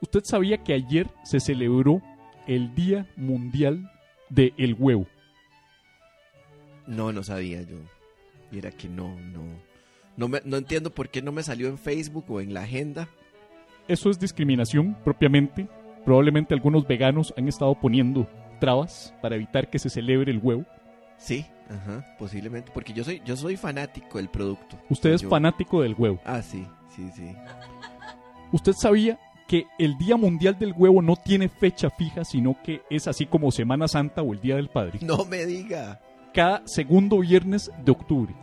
Usted sabía que ayer se celebró el Día Mundial del Huevo. No, no sabía yo. Y era que no, no. No, me- no entiendo por qué no me salió en Facebook o en la agenda. Eso es discriminación propiamente. Probablemente algunos veganos han estado poniendo trabas para evitar que se celebre el huevo. Sí, ajá, posiblemente. Porque yo soy, yo soy fanático del producto. Usted es Yo- fanático del huevo. Ah, sí, sí, sí. ¿Usted sabía que el Día Mundial del Huevo no tiene fecha fija, sino que es así como Semana Santa o el Día del Padre? No me diga. Cada segundo viernes de octubre.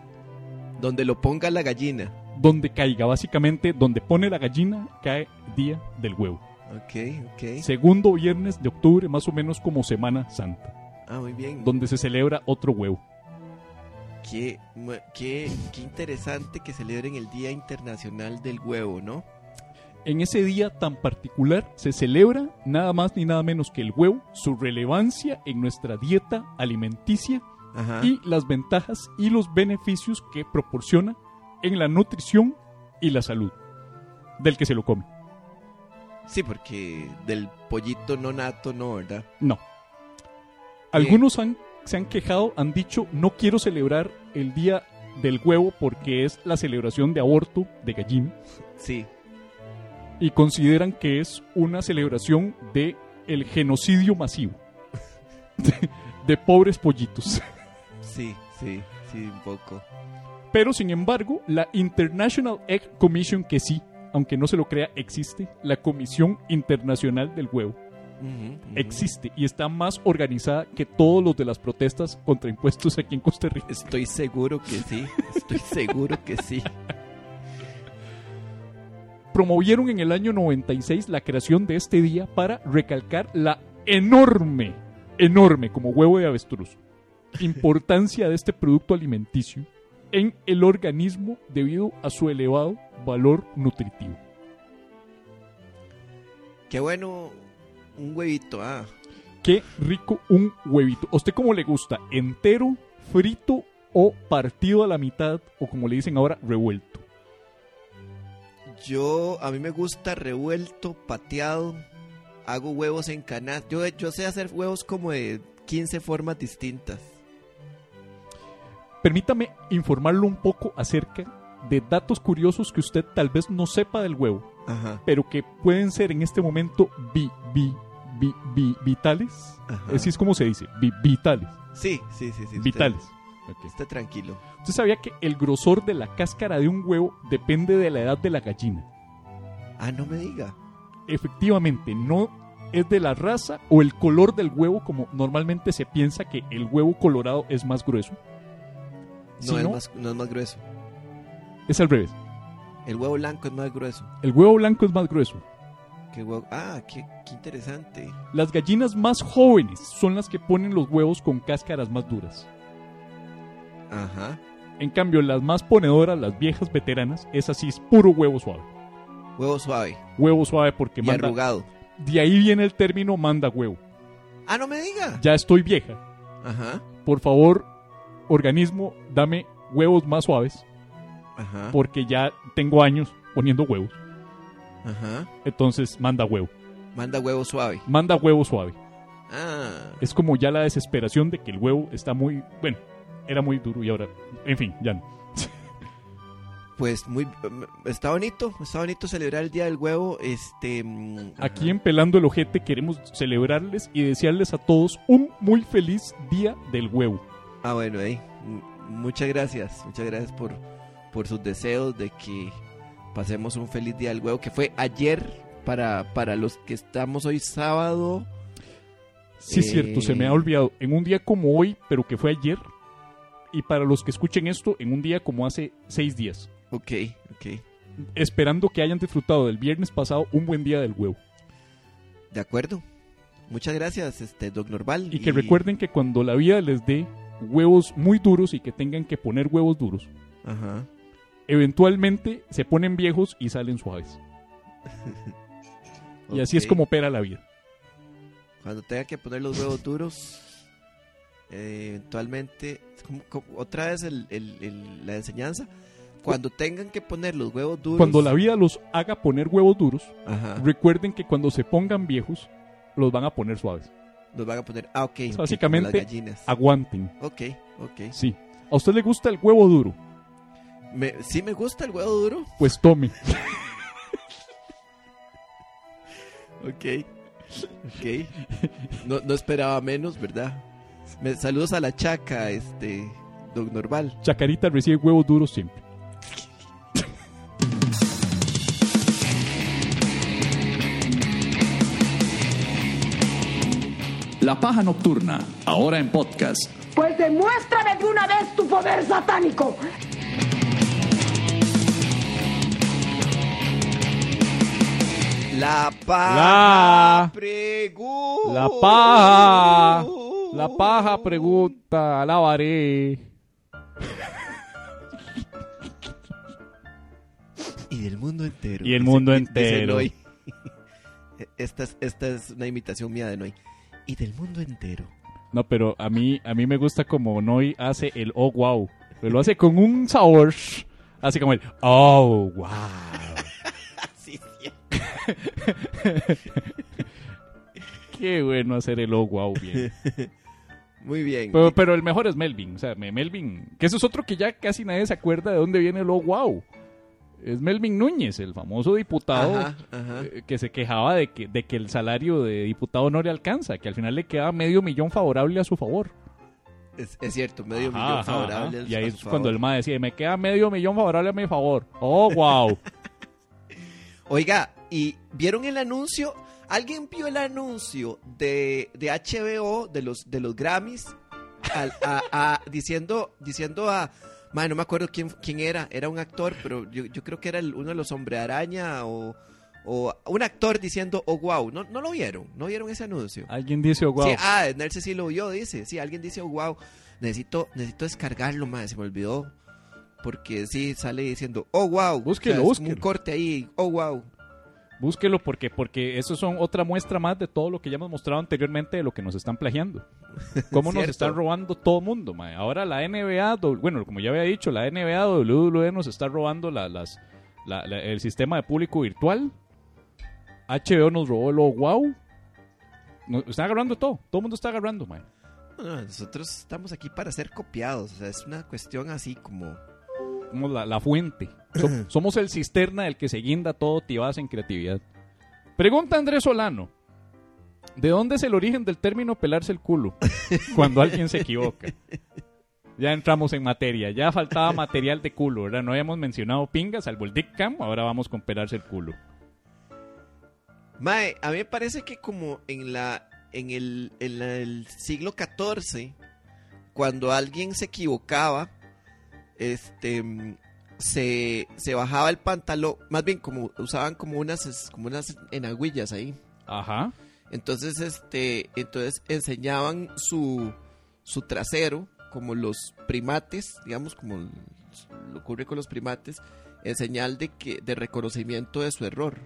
Donde lo ponga la gallina. Donde caiga, básicamente, donde pone la gallina, cae Día del Huevo. Ok, ok. Segundo viernes de octubre, más o menos como Semana Santa. Ah, muy bien. Donde se celebra otro huevo. Qué, qué, qué interesante que celebren el Día Internacional del Huevo, ¿no? En ese día tan particular se celebra nada más ni nada menos que el huevo, su relevancia en nuestra dieta alimenticia Ajá. y las ventajas y los beneficios que proporciona en la nutrición y la salud del que se lo come. Sí, porque del pollito no nato, no, ¿verdad? No. Algunos han, se han quejado, han dicho, no quiero celebrar el día del huevo porque es la celebración de aborto de gallina. Sí. Y consideran que es una celebración de el genocidio masivo de, de pobres pollitos. Sí, sí, sí, un poco. Pero sin embargo, la International Egg Commission, que sí, aunque no se lo crea, existe, la Comisión Internacional del Huevo, existe y está más organizada que todos los de las protestas contra impuestos aquí en Costa Rica. Estoy seguro que sí, estoy seguro que sí. Promovieron en el año 96 la creación de este día para recalcar la enorme, enorme, como huevo de avestruz, importancia de este producto alimenticio en el organismo debido a su elevado valor nutritivo. Qué bueno un huevito, ah. Qué rico un huevito. ¿A usted cómo le gusta? ¿Entero, frito o partido a la mitad o como le dicen ahora, revuelto? Yo, a mí me gusta revuelto, pateado. Hago huevos en canasta. Yo, yo sé hacer huevos como de 15 formas distintas. Permítame informarlo un poco acerca de datos curiosos que usted tal vez no sepa del huevo, Ajá. pero que pueden ser en este momento vi, vi, vi- vi- vitales. Ajá. Así es como se dice, vi- vitales. Sí, sí, sí, sí. usted- Vitales. Ok. Esté tranquilo. ¿Usted sabía que el grosor de la cáscara de un huevo depende de la edad de la gallina? Ah, no me diga. efectivamente no es de la raza o el color del huevo como normalmente se piensa que el huevo colorado es más grueso. No, es, más, no es más grueso. es al revés. El huevo blanco es más grueso. El huevo blanco es más grueso. El huevo... Ah, qué, qué interesante. Las gallinas más jóvenes son las que ponen los huevos con cáscaras más duras. Ajá. En cambio, las más ponedoras, las viejas veteranas, es así, es puro huevo suave. Huevo suave. Huevo suave porque Y manda... arrugado. De ahí viene el término manda huevo. Ah, no me diga. Ya estoy vieja. Ajá. Por favor, organismo, dame huevos más suaves. Ajá. porque ya tengo años poniendo huevos. Ajá. Entonces manda huevo. Manda huevo suave. Manda huevo suave. Ah. Es como ya la desesperación de que el huevo está muy... Bueno, era muy duro y ahora... En fin, ya no. Pues muy... Está bonito. Está bonito celebrar el Día del Huevo. Este... mm, Aquí en Pelando el Ojete queremos celebrarles y desearles a todos un muy feliz día del huevo. Ah, bueno, ahí. M- Muchas gracias. Muchas gracias por, por sus deseos de que pasemos un feliz Día del Huevo. Que fue ayer para, para los que estamos hoy sábado. Sí, es cierto, se me ha Eh. olvidado. En un día como hoy, pero que fue ayer. Y para los que escuchen esto, en un día como hace seis días. Ok, ok. esperando que hayan disfrutado del viernes pasado un buen día del huevo. De acuerdo. Muchas gracias, este, Doc Norval. Y que recuerden que cuando la vida les dé huevos muy duros y que tengan que poner huevos duros, Ajá. eventualmente se ponen viejos y salen suaves. Y así es como opera la vida. Cuando tenga que poner los huevos duros, eh, eventualmente, ¿cómo- cómo- otra vez el- el- el- la enseñanza, cuando tengan que poner los huevos duros, Cuando la vida los haga poner huevos duros, Ajá. recuerden que cuando se pongan viejos, los van a poner suaves. Los van a poner, ah, ok, Básicamente, las gallinas. aguanten. Ok, ok. Sí. ¿A usted le gusta el huevo duro? Me, sí me gusta el huevo duro. Pues tome. Ok. Ok. No, no esperaba menos, ¿verdad? Me, saludos a la chaca, este, Don Norval. Chacarita recibe huevos duros siempre. La Paja Nocturna, ahora en podcast. Pues demuéstrame de una vez tu poder satánico. La La- paja pregunta. La paja. La paja pregunta, alabaré. Y del mundo entero. Y el mundo dice entero. Noy. Esta es, esta es una imitación mía de Noy. Y del mundo entero. No, pero a mí, a mí me gusta como Noy hace el oh wow. Pero lo hace con un sabor. Así como el oh wow. Sí. Qué bueno hacer el oh wow bien. Muy bien. Pero, pero el mejor es Melvin. O sea, me- Melvin. Que eso es otro que ya casi nadie se acuerda de dónde viene el oh wow. Es Melvin Núñez, el famoso diputado Ajá, ajá. eh, que se quejaba de que, de que el salario de diputado no le alcanza, que al final le queda medio millón favorable a su favor. Es, es cierto, medio Ajá, millón favorable. ajá. Y ahí a es cuando el MAE decía, me queda medio millón favorable a mi favor. Oh, wow. Oiga, ¿y vieron el anuncio? ¿Alguien vio el anuncio de, de HBO, de los, de los Grammys? Al- a- a- diciendo, diciendo a... Madre, no me acuerdo quién, quién era. Era un actor, pero yo, yo creo que era el- uno de los Hombre Araña o, o un actor diciendo, oh, wow. ¿No, ¿No lo vieron? ¿No vieron ese anuncio? Alguien dice, oh, wow. Sí, ah, Nelce sí lo vio, dice. Sí, alguien dice, oh, wow. Necesito, necesito descargarlo, madre. Se me olvidó. Porque sí, sale diciendo, oh, wow. Búsquelo, es como búsquelo. un corte ahí, oh, wow. Búsquelo porque, porque eso son otra muestra más de todo lo que ya hemos mostrado anteriormente de lo que nos están plagiando. Cómo nos están robando todo mundo, mae. Ahora la NBA, bueno, como ya había dicho, la NBA, WWE nos está robando la- las, la- la- el sistema de público virtual. HBO nos robó el oh, wow. Nos están agarrando todo. Todo el mundo está agarrando, mae. No, nosotros estamos aquí para ser copiados. O sea, es una cuestión así como. La, la fuente. So- somos el cisterna del que se guinda todo tibas en creatividad. Pregunta Andrés Solano. ¿De dónde es el origen del término pelarse el culo? Cuando alguien se equivoca. Ya entramos en materia. Ya faltaba material de culo, ¿verdad? No habíamos mencionado pingas, salvo el dick cam. Ahora vamos con pelarse el culo. Mae, a mí me parece que como en la. En el, en la- el siglo XIV, cuando alguien se equivocaba, este. Se, se bajaba el pantalón, más bien como usaban como unas, como unas enagüillas ahí. Ajá. Entonces, este, entonces enseñaban su, su trasero, como los primates, digamos, como lo ocurre con los primates, en señal de que, de reconocimiento de su error.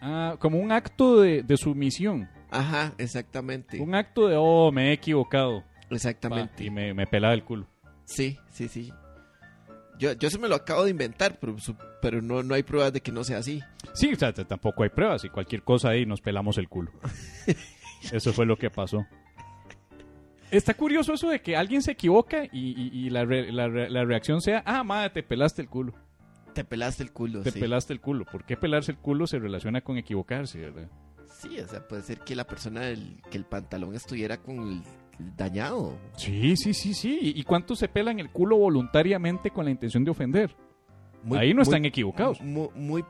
Ah, como un acto de, de sumisión. Ajá, exactamente. Un acto de, oh, me he equivocado. Exactamente. Y me, me pelaba el culo. Sí, sí, sí. Yo, yo se me lo acabo de inventar, pero, pero no, no hay pruebas de que no sea así. Sí, o sea, tampoco hay pruebas y cualquier cosa ahí nos pelamos el culo. Eso fue lo que pasó. Está curioso eso de que alguien se equivoca y, y- y la, re- la re- la reacción sea, ah, madre, te pelaste el culo. Te pelaste el culo, Te sí. pelaste el culo. ¿Por qué pelarse el culo se relaciona con equivocarse, verdad? Sí, o sea, puede ser que la persona, que el pantalón estuviera con el dañado. Sí, sí, sí, sí. ¿Y cuántos se pelan el culo voluntariamente con la intención de ofender? Muy- ahí no muy- están equivocados. Muy,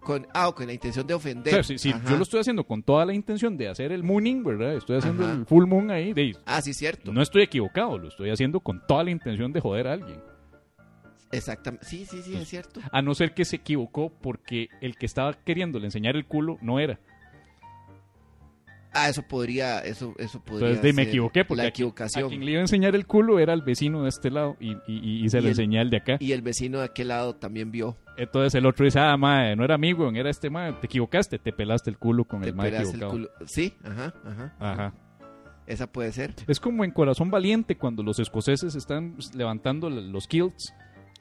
con, ah, con la intención de ofender. si, yo lo estoy haciendo con toda la intención de hacer el mooning, ¿verdad? Estoy haciendo Ajá. el full moon ahí. De, Ah, sí, cierto. no estoy equivocado, lo estoy haciendo con toda la intención de joder a alguien. Exactamente. Sí, sí, sí, es cierto. A no ser que se equivocó porque el que estaba queriéndole enseñar el culo no era. Ah, eso podría, eso, eso podría Entonces de, me equivoqué porque la equivocación. a quien le iba a enseñar el culo era el vecino de este lado y, y- y- se Y lo el- enseñé al de acá. Y el vecino de aquel lado también vio. Entonces el otro dice, ah, mae, no era amigo, era este mae, te equivocaste, te pelaste el culo con Te el mae pelaste el equivocado. culo. Sí, ajá, ajá. Ajá. Esa puede ser. Es como en Corazón Valiente cuando los escoceses están levantando los kilts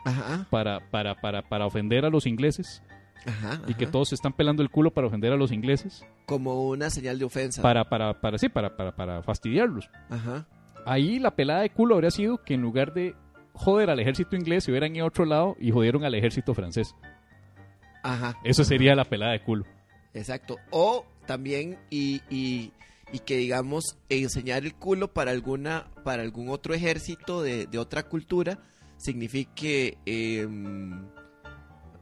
Ajá, para, para, para, para ofender a los ingleses ajá. y que todos se están pelando el culo para ofender a los ingleses, Como una señal de ofensa. para, para, para, sí, para, para, para fastidiarlos. Ajá. Ahí la pelada de culo habría sido que en lugar de joder al ejército inglés se hubieran ido a otro lado y jodieron al ejército francés. Ajá. Eso sería la pelada de culo. Exacto. O también y, y, y que digamos enseñar el culo para alguna para algún otro ejército de, de otra cultura signifique eh,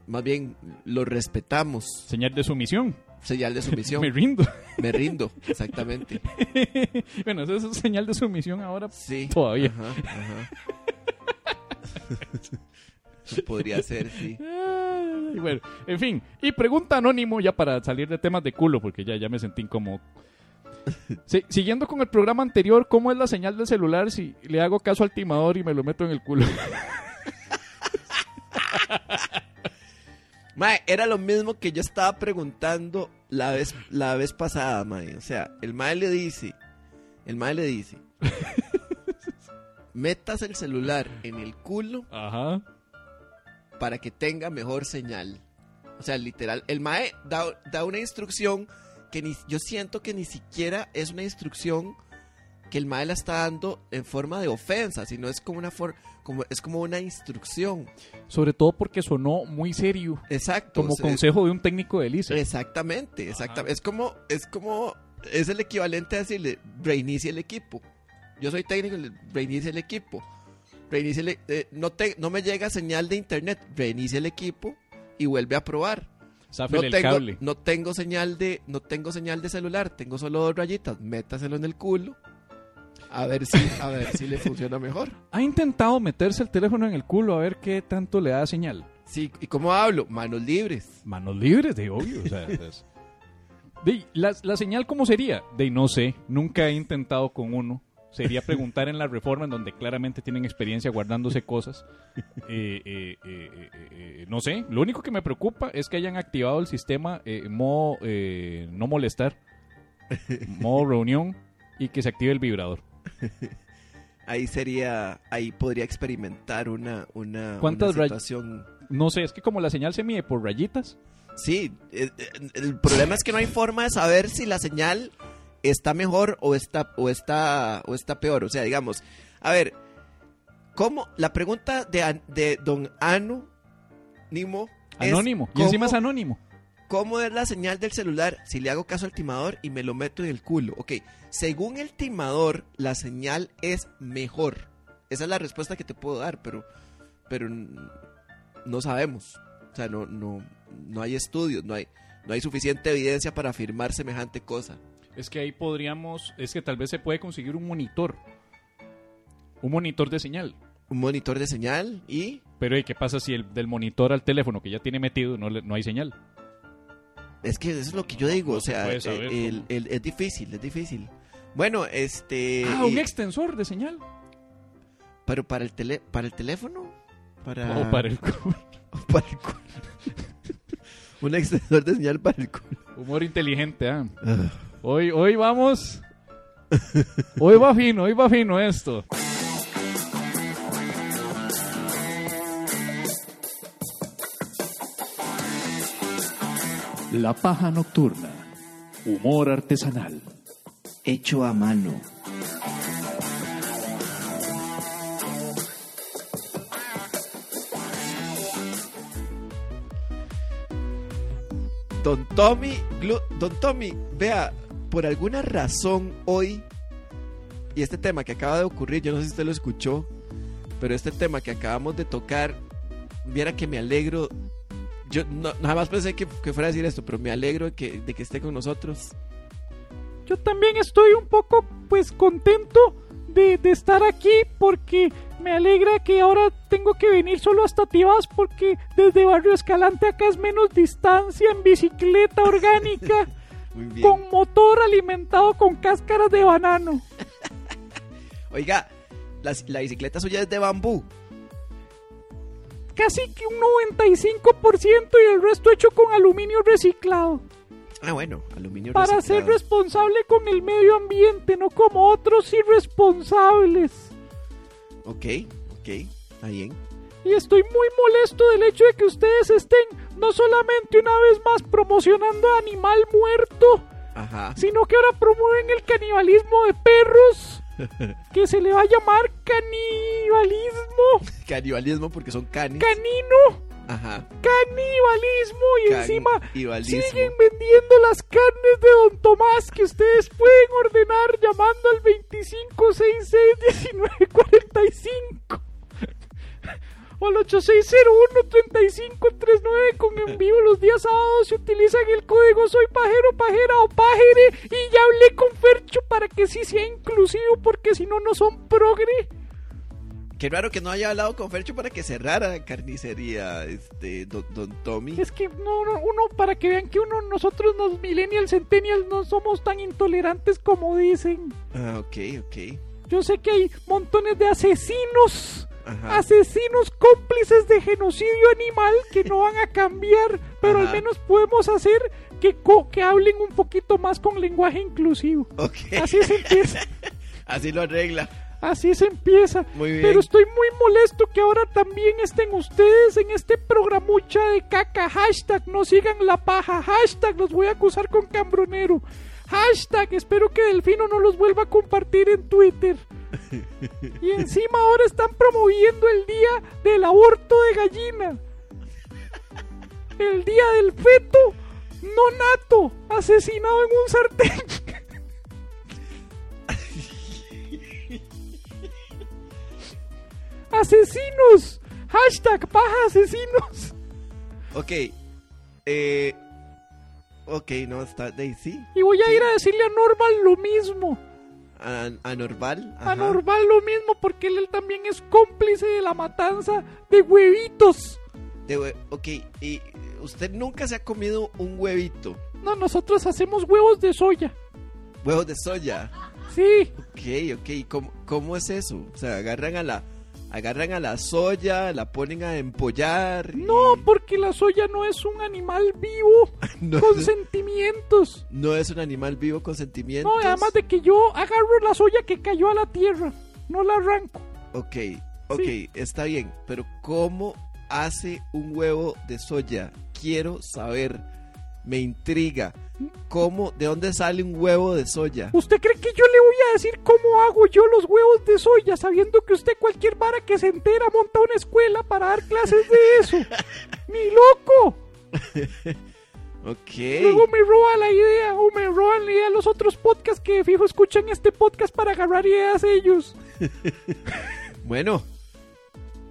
más bien lo respetamos. Señal de sumisión. Señal de sumisión. Me rindo. Me rindo, exactamente. bueno, eso es señal de sumisión ahora Sí. todavía. Ajá, ajá. Podría ser, sí. Bueno, en fin. Y pregunta anónimo ya para salir de temas de culo, porque ya, ya me sentí incómodo. Sí, siguiendo con el programa anterior, ¿cómo es la señal del celular si le hago caso al timador y me lo meto en el culo? Mae, era lo mismo que yo estaba preguntando la vez, la vez pasada, mae. O sea, el mae le dice, el mae le dice, metas el celular en el culo Ajá. para que tenga mejor señal. O sea, literal, el mae da, da una instrucción que ni, yo siento que ni siquiera es una instrucción que el mae la está dando en forma de ofensa, sino es como una for- como es como una instrucción. Sobre todo porque sonó muy serio, Exacto. como o sea, consejo de un técnico de Lisa. Exactamente, exactamente. Es como, es como, es el equivalente a decirle, reinicie el equipo. Yo soy técnico, le- reinicie el equipo. Reinicie el e- eh, no, te, no me llega señal de internet, reinicie el equipo y vuelve a probar. No tengo, cable. no tengo señal de, no tengo señal de celular, tengo solo dos rayitas, métaselo en el culo. A ver si, a ver si le funciona mejor. Ha intentado meterse el teléfono en el culo a ver qué tanto le da señal. Sí, ¿y cómo hablo? Manos libres. Manos libres, de obvio. o sea, es- De, la, la señal, ¿cómo sería? De no sé, nunca he intentado con uno. Sería preguntar en la reforma, en donde claramente tienen experiencia guardándose cosas. Eh, eh, eh, eh, eh, no sé, lo único que me preocupa es que hayan activado el sistema eh, modo eh, no molestar, modo reunión y que se active el vibrador. Ahí sería, ahí podría experimentar una, una, ¿Cuántas una situación No sé, es que como la señal se mide por rayitas, Sí, eh, eh, el problema es que no hay forma de saber si la señal está mejor o está o está o está peor. O sea, digamos, a ver, ¿cómo? La pregunta de, de Don Anu Nimo es anónimo, y ¿cómo- encima es anónimo. ¿Cómo es la señal del celular si le hago caso al timador y me lo meto en el culo? Ok, según el timador, la señal es mejor. Esa es la respuesta que te puedo dar, pero, pero no sabemos. O sea, no, no, no hay estudios, no hay, no hay suficiente evidencia para afirmar semejante cosa. Es que ahí podríamos, es que tal vez se puede conseguir un monitor. Un monitor de señal. Un monitor de señal y Pero ¿y qué pasa si el del monitor al teléfono que ya tiene metido no, no hay señal? Es que eso es lo que yo digo, No o se sea, saber el- el- cómo. el- es difícil, es difícil. Bueno, este... ah, un y- extensor de señal. pero para el tele, para el teléfono, para O para el culo. para el culo. Un extensor de señal para el culo. Humor inteligente, ah. Hoy, hoy vamos. Hoy va fino, hoy va fino esto. La paja nocturna. Humor artesanal. Hecho a mano. Don Tommy, Don Tommy, vea, por alguna razón hoy, y este tema que acaba de ocurrir, yo no sé si usted lo escuchó, pero este tema que acabamos de tocar, viera que me alegro. Yo no, nada más pensé que, que fuera a decir esto, pero me alegro de que, de que esté con nosotros. Yo también estoy un poco, pues, contento de, de estar aquí porque me alegra que ahora tengo que venir solo hasta Tibás porque desde Barrio Escalante acá es menos distancia en bicicleta orgánica con motor alimentado con cáscaras de banano. Oiga, la, la bicicleta suya es de bambú. Casi que un 95% y el resto hecho con aluminio reciclado. Ah, bueno, aluminio Para ser responsable con el medio ambiente, no como otros irresponsables. Ok, ok, está bien. Y estoy muy molesto del hecho de que ustedes estén no solamente una vez más promocionando animal muerto, Ajá. sino que ahora promueven el canibalismo de perros, que se le va a llamar canibalismo Canibalismo porque son canis. canino. Ajá. Canibalismo y encima siguen vendiendo las carnes de Don Tomás que ustedes pueden ordenar llamando al 25661945 o al 8601-3539 con envío los días sábados si utilizan el código soy pajero, pajera o pajere y ya hablé con Fercho para que sí sea inclusivo porque si no no son progre. Qué raro que no haya hablado con Fercho para que cerrara la carnicería, este, don, don Tommy. Es que no, no, uno, para que vean que uno, nosotros los millennials, centennials, no somos tan intolerantes como dicen. Ah, ok, ok. Yo sé que hay montones de asesinos, Ajá. asesinos cómplices de genocidio animal que no van a cambiar, pero al menos podemos hacer que, co- que hablen un poquito más con lenguaje inclusivo. Así se empieza. Así lo arregla. Así se empieza. Muy bien. Pero estoy muy molesto que ahora también estén ustedes en este programucha de caca. Hashtag no sigan la paja. Hashtag los voy a acusar con cambronero. Hashtag espero que Delfino no los vuelva a compartir en Twitter. Y encima ahora están promoviendo el día del aborto de gallina. El día del feto no nato asesinado en un sartén. ¡Asesinos! Hashtag paja asesinos. Ok. Eh. Ok, no, está. De, sí. Y voy a ir a decirle a Normal lo mismo. An- anormal. A ajá. Normal lo mismo porque él, él también es cómplice de la matanza de huevitos. De hue- ok, y usted nunca se ha comido un huevito. No, nosotros hacemos huevos de soya. Huevos de soya. Sí. Ok, ok. ¿Cómo, cómo es eso? O sea, agarran a la. Agarran a la soya, la ponen a empollar. y- No, porque la soya no es un animal vivo No con sentimientos. No es un animal vivo con sentimientos. No, además de que yo agarro la soya que cayó a la tierra, no la arranco. Ok, ok, está bien. Pero ¿cómo hace un huevo de soya? Quiero saber. Me intriga. ¿Cómo? ¿De dónde sale un huevo de soya? ¿Usted cree que yo le voy a decir cómo hago yo los huevos de soya, sabiendo que usted cualquier vara que se entera monta una escuela para dar clases de eso? ¡Ni loco! Ok. Luego me roba la idea o me roban la idea los otros podcasts que fijo escuchan este podcast para agarrar ideas ellos. Bueno,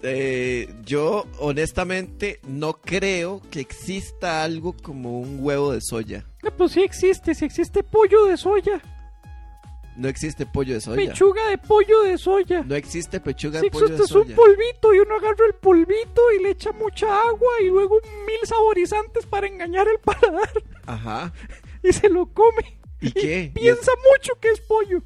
eh, yo honestamente no creo que exista algo como un huevo de soya. Pues sí existe, sí existe pollo de soya, No existe pollo de soya. pechuga de pollo de soya. No existe pechuga Sí de pollo de existe es un soya. polvito y uno agarra el polvito y le echa mucha agua y luego mil saborizantes para engañar el paladar Ajá. y se lo come. ¿Y qué? Piensa mucho que es pollo.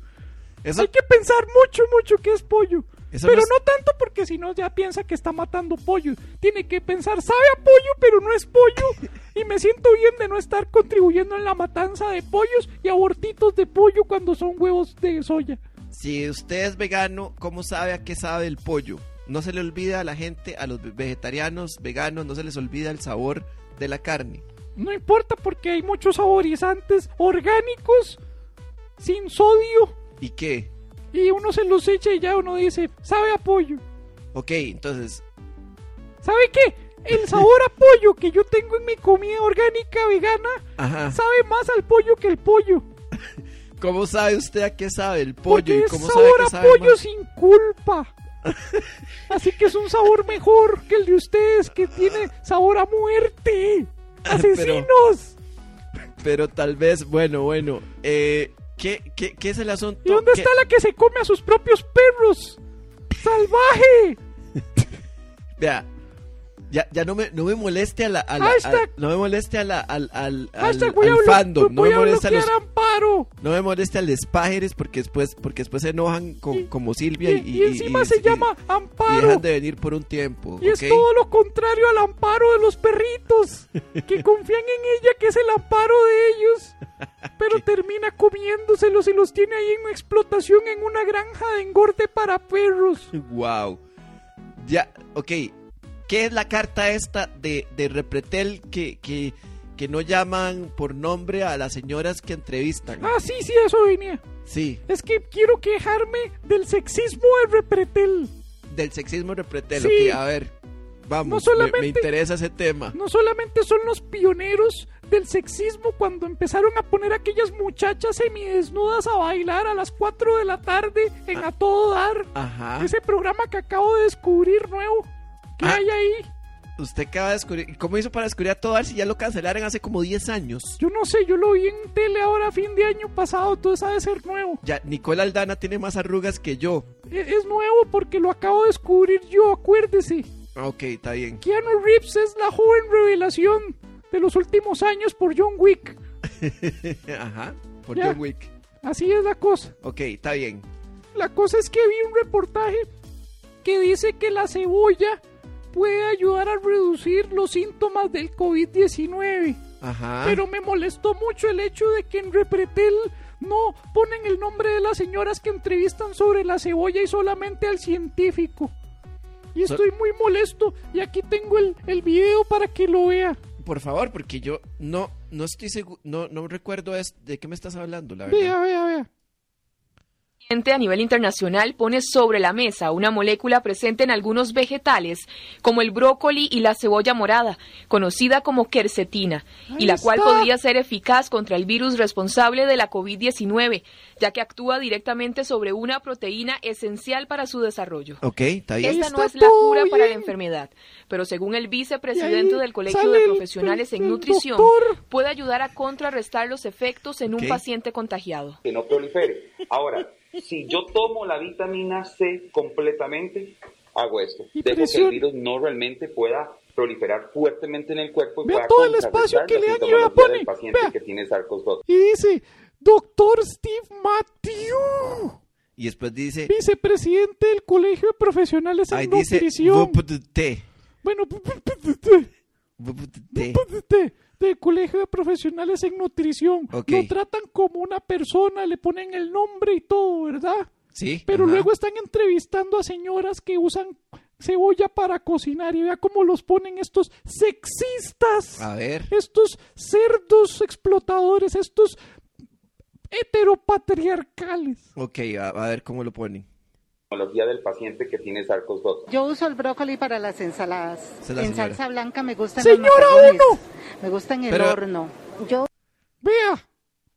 Eso- Hay que pensar mucho, mucho que es pollo. Eso pero no es- no tanto porque si no ya piensa que está matando pollo. Tiene que pensar, sabe a pollo, pero no es pollo. Y me siento bien de no estar contribuyendo en la matanza de pollos y abortitos de pollo cuando son huevos de soya. Si usted es vegano, ¿cómo sabe a qué sabe el pollo? No se le olvida a la gente, a los vegetarianos, veganos, no se les olvida el sabor de la carne. No importa porque hay muchos saborizantes orgánicos sin sodio ¿Y qué? Y uno se los echa y ya uno dice, sabe a pollo. Ok, entonces, ¿Sabe qué? El sabor a pollo que yo tengo en mi comida orgánica vegana Ajá. sabe más al pollo que el pollo. ¿cómo sabe usted a qué sabe el pollo? Porque ¿Y es cómo sabor sabe que a sabe pollo más? sin culpa. Así que es un sabor mejor que el de ustedes que tiene sabor a muerte. ¡Asesinos! Pero tal vez, bueno, bueno, eh, ¿Qué, qué, qué es el asunto? ¿Y dónde ¿Qué- está la que se come a sus propios perros? ¡Salvaje! Vea, ya, ya no me, no me moleste a la, a la- Hashtag. a- no me moleste a la, al, al, al- Hashtag al blo- fandom, no me moleste a los, Amparo. no me moleste a los pájaros porque después, porque después se enojan con, como Silvia y, Y, y encima se llama y Amparo. dejan de venir por un tiempo, Y es todo lo contrario al amparo de los perritos, que confían en ella, que es el amparo de ellos, pero termina comiéndoselos y los tiene ahí en explotación en una granja de engorde para perros. Wow. Ya, ok. ¿Qué es la carta esta de, de Repretel que, que, que no llaman por nombre a las señoras que entrevistan? Ah, sí, sí, eso venía. Sí, Es que quiero quejarme del sexismo de Repretel. del sexismo Repretel. Sí. ok, a ver, vamos, No me- solamente- me, interesa ese tema. No solamente son los pioneros del sexismo cuando empezaron a poner a aquellas muchachas semidesnudas a bailar a las 4 de la tarde en A Todo Dar. Ajá. Ese programa que acabo de descubrir nuevo. ¿Qué Ah. hay ahí? Usted acaba de descubrir. ¿Cómo hizo para descubrir a todo si ya lo cancelaron hace como 10 años? Yo no sé, yo lo vi en tele ahora a fin de año pasado, ha de ser nuevo. Ya, Nicole Aldana tiene más arrugas que yo. E- Es nuevo porque lo acabo de descubrir yo, acuérdese. Ah, Ok, está bien. Keanu Reeves es la joven revelación de los últimos años por John Wick. Ajá, por Ya. John Wick. Así es la cosa. Ok, está bien. La cosa es que vi un reportaje que dice que la cebolla puede ayudar a reducir los síntomas del COVID-19. Ajá. Pero me molestó mucho el hecho de que en Repretel no ponen el nombre de las señoras que entrevistan sobre la cebolla y solamente al científico. Y estoy muy molesto y aquí tengo el, el video para que lo vea. Por favor, porque yo no, no estoy seguro, no, no recuerdo es- de qué me estás hablando, la verdad. Vea, vea, vea. A nivel internacional pone sobre la mesa una molécula presente en algunos vegetales, como el brócoli y la cebolla morada, conocida como quercetina, y la cual podría ser eficaz contra el virus responsable de la COVID-19, ya que actúa directamente sobre una proteína esencial para su desarrollo. Ok, está bien. Esta no es la cura para la enfermedad, pero según el vicepresidente del Colegio de Profesionales en Nutrición, puede ayudar a contrarrestar los efectos en un paciente contagiado. que no prolifere. Ahora, si yo tomo la vitamina C completamente, hago esto. Y Dejo que el virus no realmente pueda proliferar fuertemente en el cuerpo y Vea pueda todo el espacio que le dan y sintomología vea, pone, del paciente vea. que tiene SARS-CoV-2. Y dice, doctor Steve Matthew, Y después dice, vicepresidente del Colegio de Profesionales en ahí dice, Nutrición. Bueno, Del Colegio de Profesionales en Nutrición. Lo tratan como una persona, le ponen el nombre y todo, ¿verdad? Sí. Pero ajá. luego están entrevistando a señoras que usan cebolla para cocinar y vea cómo los ponen estos sexistas, A ver. estos cerdos explotadores, estos heteropatriarcales. Ok, a, a ver cómo lo ponen. Sintomología del paciente que tiene SARS-CoV-2. Yo uso el brócoli para las ensaladas. Es la en señora. salsa blanca me gustan ¡Señora los macarrones. uno! Me gusta en el Pero- horno. Yo Vea,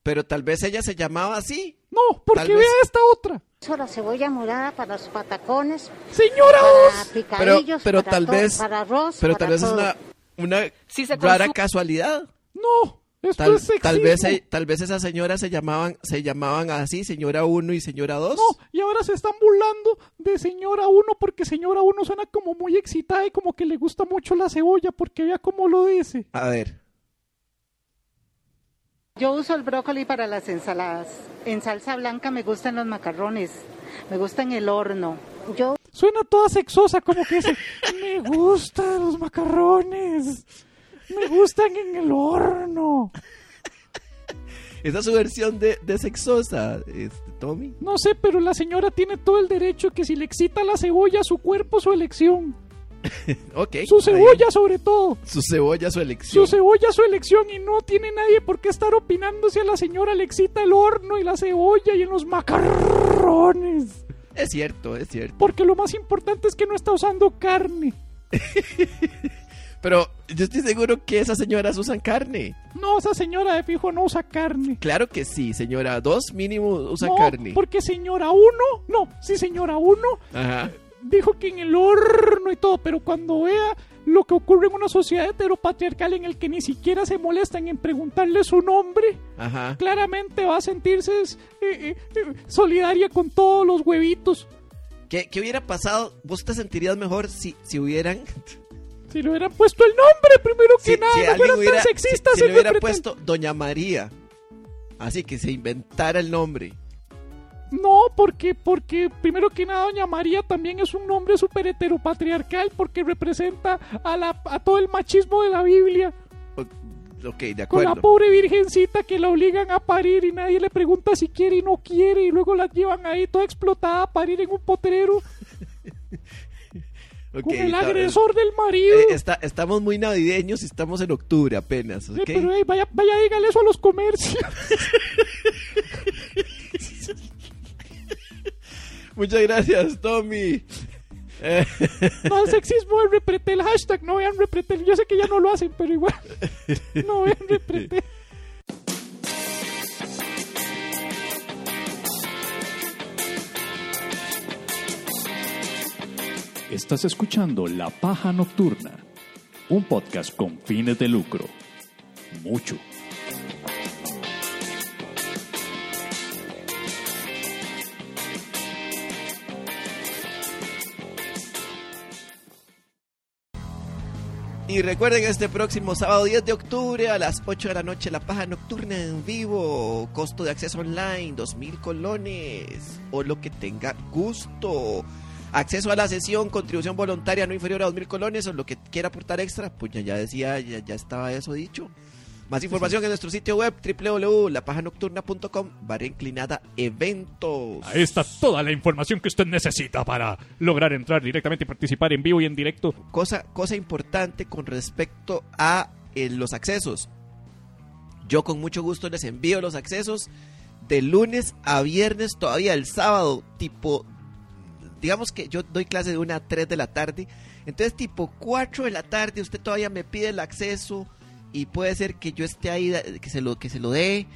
Pero tal vez ella se llamaba así. no, porque Tal vea vez- esta otra. Uso la cebolla morada para los patacones, Señora para Oz. Pero, picadillos, pero para tal to- vez, para arroz, pero para tal vez es todo. una, una Si se rara consume- casualidad. No, Tal, es sexismo. tal vez, tal vez esas señoras se llamaban, se llamaban así, señora 1 y señora 2. No, y ahora se están burlando de señora 1 porque señora 1 suena como muy excitada y como que le gusta mucho la cebolla porque vea cómo lo dice. A ver. Yo uso el brócoli para las ensaladas. En salsa blanca me gustan los macarrones. Me gusta en el horno. Yo Suena toda sexosa, como que dice, me gustan los macarrones, me gustan en el horno. Esa es su versión de, de sexosa, este, Tommy. No sé, pero la señora tiene todo el derecho que si le excita la cebolla, su cuerpo, su elección. Ok. Su cebolla sobre todo. Su cebolla, su elección. Su cebolla, su elección y no tiene nadie por qué estar opinando si a la señora le excita el horno y la cebolla y en los macarrones. Es cierto, es cierto. Porque lo más importante es que no está usando carne. Pero yo estoy seguro que esas señoras usan carne. No, esa señora de fijo no usa carne. Claro que sí, señora 2 mínimo usa no, carne. porque señora uno, no, sí señora uno, Ajá. dijo que en el horno y todo, pero cuando vea lo que ocurre en una sociedad heteropatriarcal en el que ni siquiera se molestan en preguntarle su nombre, Ajá. claramente va a sentirse eh, eh, eh, solidaria con todos los huevitos. ¿Qué, qué hubiera pasado? ¿Vos te sentirías mejor si, si hubieran... Si le hubieran puesto el nombre, primero que si, nada, si no fueran hubiera, tan sexistas si, si le hubiera puesto Doña María? Así que se inventara el nombre. No, porque, porque primero que nada Doña María también es un nombre súper heteropatriarcal porque representa a, la, a todo el machismo de la Biblia. Ok, de Con la acuerdo. pobre virgencita que la obligan a parir y nadie le pregunta si quiere y no quiere y luego la llevan ahí toda explotada a parir en un potrero Con el agresor del marido. eh, está- estamos muy navideños y estamos en octubre apenas, pero vaya, vaya, dígale eso a los comercios. Muchas gracias, Tommy. Eh, No al sexismo del repretel, hashtag no vean repretel. Yo sé que ya no lo hacen, pero igual. No vean repretel. Estás escuchando La Paja Nocturna, un podcast con fines de lucro. Mucho. Y recuerden este próximo sábado 10 de octubre a las 8 de la noche la paja nocturna en vivo. Costo de acceso online 2000 colones o lo que tenga gusto. Acceso a la sesión, contribución voluntaria no inferior a 2000 colones o lo que quiera aportar extra. Pues ya, ya decía, ya, ya estaba eso dicho. Más información en nuestro sitio web www.lapajanocturna.com barra inclinada eventos. Ahí está toda la información que usted necesita para lograr entrar directamente y participar en vivo y en directo. cosa, cosa importante con respecto a eh, los accesos. Yo con mucho gusto les envío los accesos de lunes a viernes, todavía el sábado, tipo, digamos que yo doy clase de una a 3 de la tarde, entonces tipo 4 de la tarde usted todavía me pide el acceso y puede ser que yo esté ahí, que se lo, que se lo dé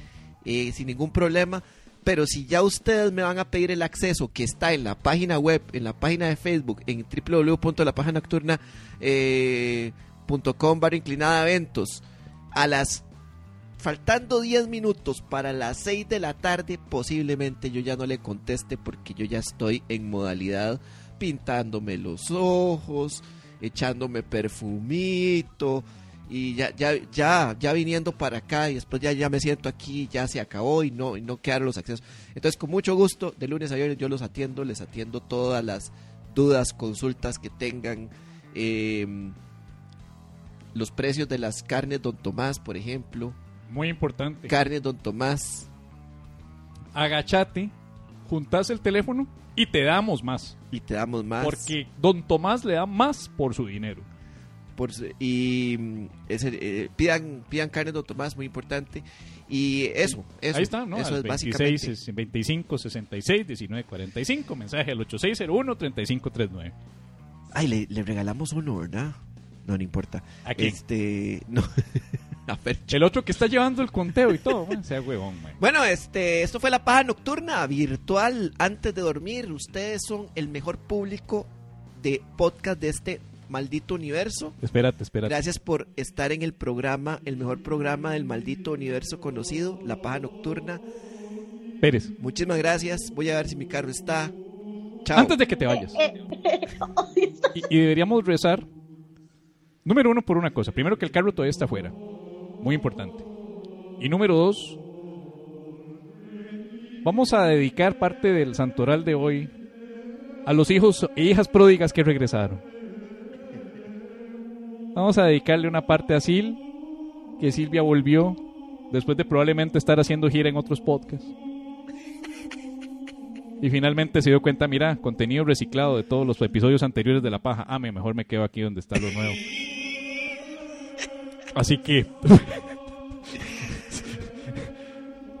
eh, sin ningún problema. Pero si ya ustedes me van a pedir el acceso que está en la página web, en la página de Facebook, en www.lapajanocturna.com barra inclinada eventos, a las faltando 10 minutos para las 6 de la tarde, posiblemente yo ya no le conteste porque yo ya estoy en modalidad pintándome los ojos, echándome perfumito y ya ya ya viniendo para acá y después ya ya me siento aquí, ya se acabó y no y no quedaron los accesos. Entonces, con mucho gusto, de lunes a viernes yo los atiendo, les atiendo todas las dudas, consultas que tengan em, los precios de las carnes Don Tomás, por ejemplo. Muy importante. Carnes Don Tomás. Agachate, juntás el teléfono y te damos más. Y te damos más. Porque Don Tomás le da más por su dinero. Por, y mm, ese, eh, pidan, pidan carnes Don Tomás, muy importante. Y eso, eso. Ahí está, ¿no? Eso es básicamente. 26, 25 66 19 45. Mensaje al 8601 3539. Ay, le, le regalamos uno, ¿verdad? No, no importa. ¿A quién? Este, no. El otro que está llevando el conteo y todo, man, sea huevón, man. Bueno, este, esto fue la paja nocturna virtual antes de dormir. Ustedes son el mejor público de podcast de este maldito universo. Espérate, espérate. Gracias por estar en el programa, el mejor programa del maldito universo conocido, La Paja Nocturna. Pérez. Muchísimas gracias. Voy a ver si mi carro está. Chao. Antes de que te vayas. Y, y deberíamos rezar. Número uno, por una cosa. Primero, que el carro todavía está afuera. Muy importante. Y número dos, vamos a dedicar parte del santoral de hoy a los hijos e hijas pródigas que regresaron. Vamos a dedicarle una parte a Sil, que Silvia volvió después de probablemente estar haciendo gira en otros podcasts. Y finalmente se dio cuenta, mira, contenido reciclado de todos los episodios anteriores de La Paja. Ah, me- mejor me quedo aquí donde está lo nuevo. Así que...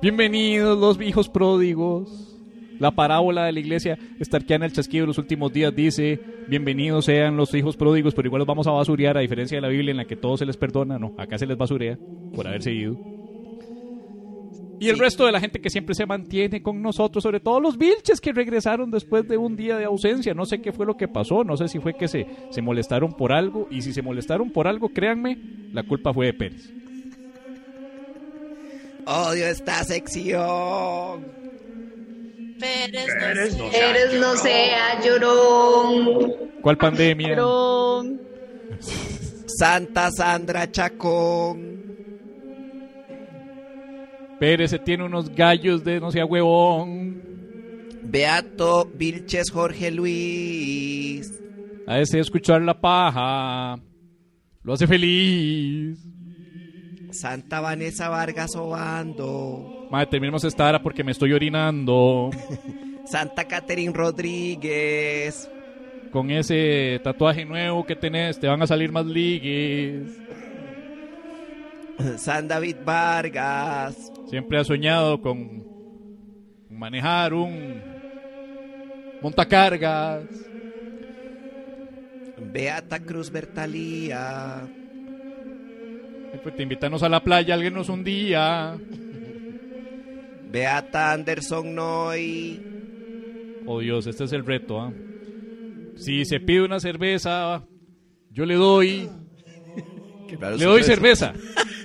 Bienvenidos los hijos pródigos. La parábola de la iglesia estarquiana el chasquido de los últimos días dice, bienvenidos sean los hijos pródigos, pero igual los vamos a basurear, a diferencia de la Biblia en la que todo se les perdona, no, acá se les basurea por haberse ido. Y el resto de la gente que siempre se mantiene con nosotros, sobre todo los vilches que regresaron después de un día de ausencia. No sé qué fue lo que pasó, no sé si fue que se, se molestaron por algo. Y si se molestaron por algo, créanme, la culpa fue de Pérez. Odio esta sección. Pérez, Pérez no, sea, sea no sea llorón. ¿Cuál pandemia? Llorón. Santa Sandra Chacón. Pérez se tiene unos gallos de no sea huevón. Beato Vilches Jorge Luis. A ese escuchar la paja. Lo hace feliz. Santa Vanessa Vargas Obando. Madre, terminemos esta hora porque me estoy orinando. Santa Catherine Rodríguez. Con ese tatuaje nuevo que tenés, te van a salir más ligues. San David Vargas. Siempre ha soñado con manejar un montacargas. Beata Cruz Bertalía. Pues te invitamos a la playa, alguien un día. Beata Anderson Noy. Oh Dios, este es el reto. ¿ah? Si se pide una cerveza, yo le doy. le doy cerveza.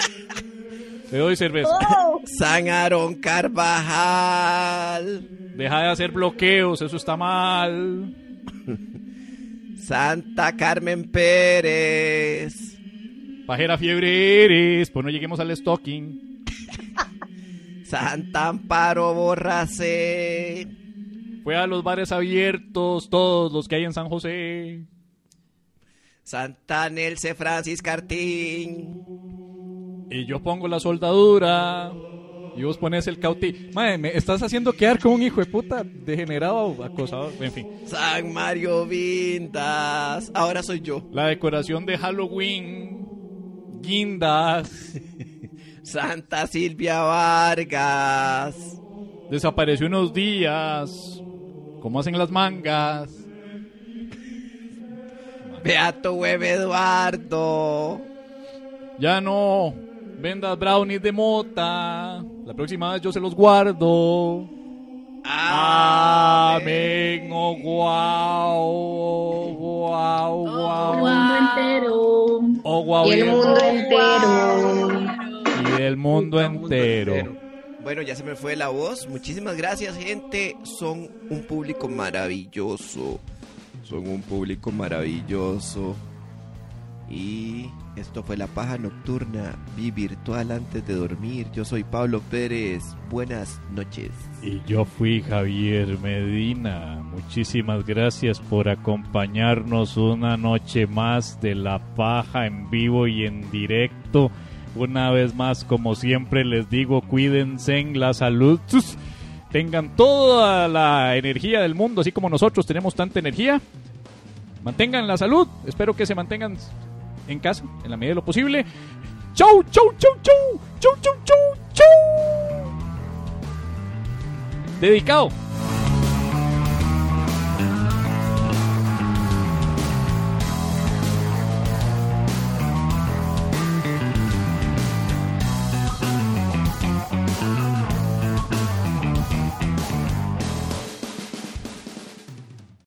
le doy cerveza. San Aaron Carvajal. Deja de hacer bloqueos, eso está mal. Santa Carmen Pérez. Pajera fiebre eres, pues no lleguemos al stocking. Santa Amparo Borracé. Fue a los bares abiertos, todos los que hay en San José. Santa Nelce Francis Cartín. Y yo pongo la soldadura. Y vos pones el cauti. Madre, me estás haciendo quedar como un hijo de puta degenerado, acosador, en fin. San Mario Vindas. Ahora soy yo. La decoración de Halloween. Guindas. Santa Silvia Vargas. Desapareció unos días. ¿Cómo hacen las mangas? Beato Web Eduardo. Ya no. Vendas brownies de mota. La próxima vez yo se los guardo. Amén. Oh, guau. Guau, guau. El mundo entero. Oh. Y el mundo entero. Y el mundo entero. Bueno, ya se me fue la voz. Muchísimas gracias, gente. Son un público maravilloso. Son un público maravilloso. Y esto fue La Paja Nocturna, vi virtual antes de dormir. Yo soy Pablo Pérez. Buenas noches. Y yo fui Javier Medina. Muchísimas gracias por acompañarnos una noche más de La Paja en vivo y en directo. Una vez más, como siempre les digo, cuídense en la salud. Tengan toda la energía del mundo, así como nosotros tenemos tanta energía. Mantengan la salud. Espero que se mantengan en casa, en la medida de lo posible. ¡Chau, chau, chau, chau! ¡Chau, chau, chau, chau! Dedicado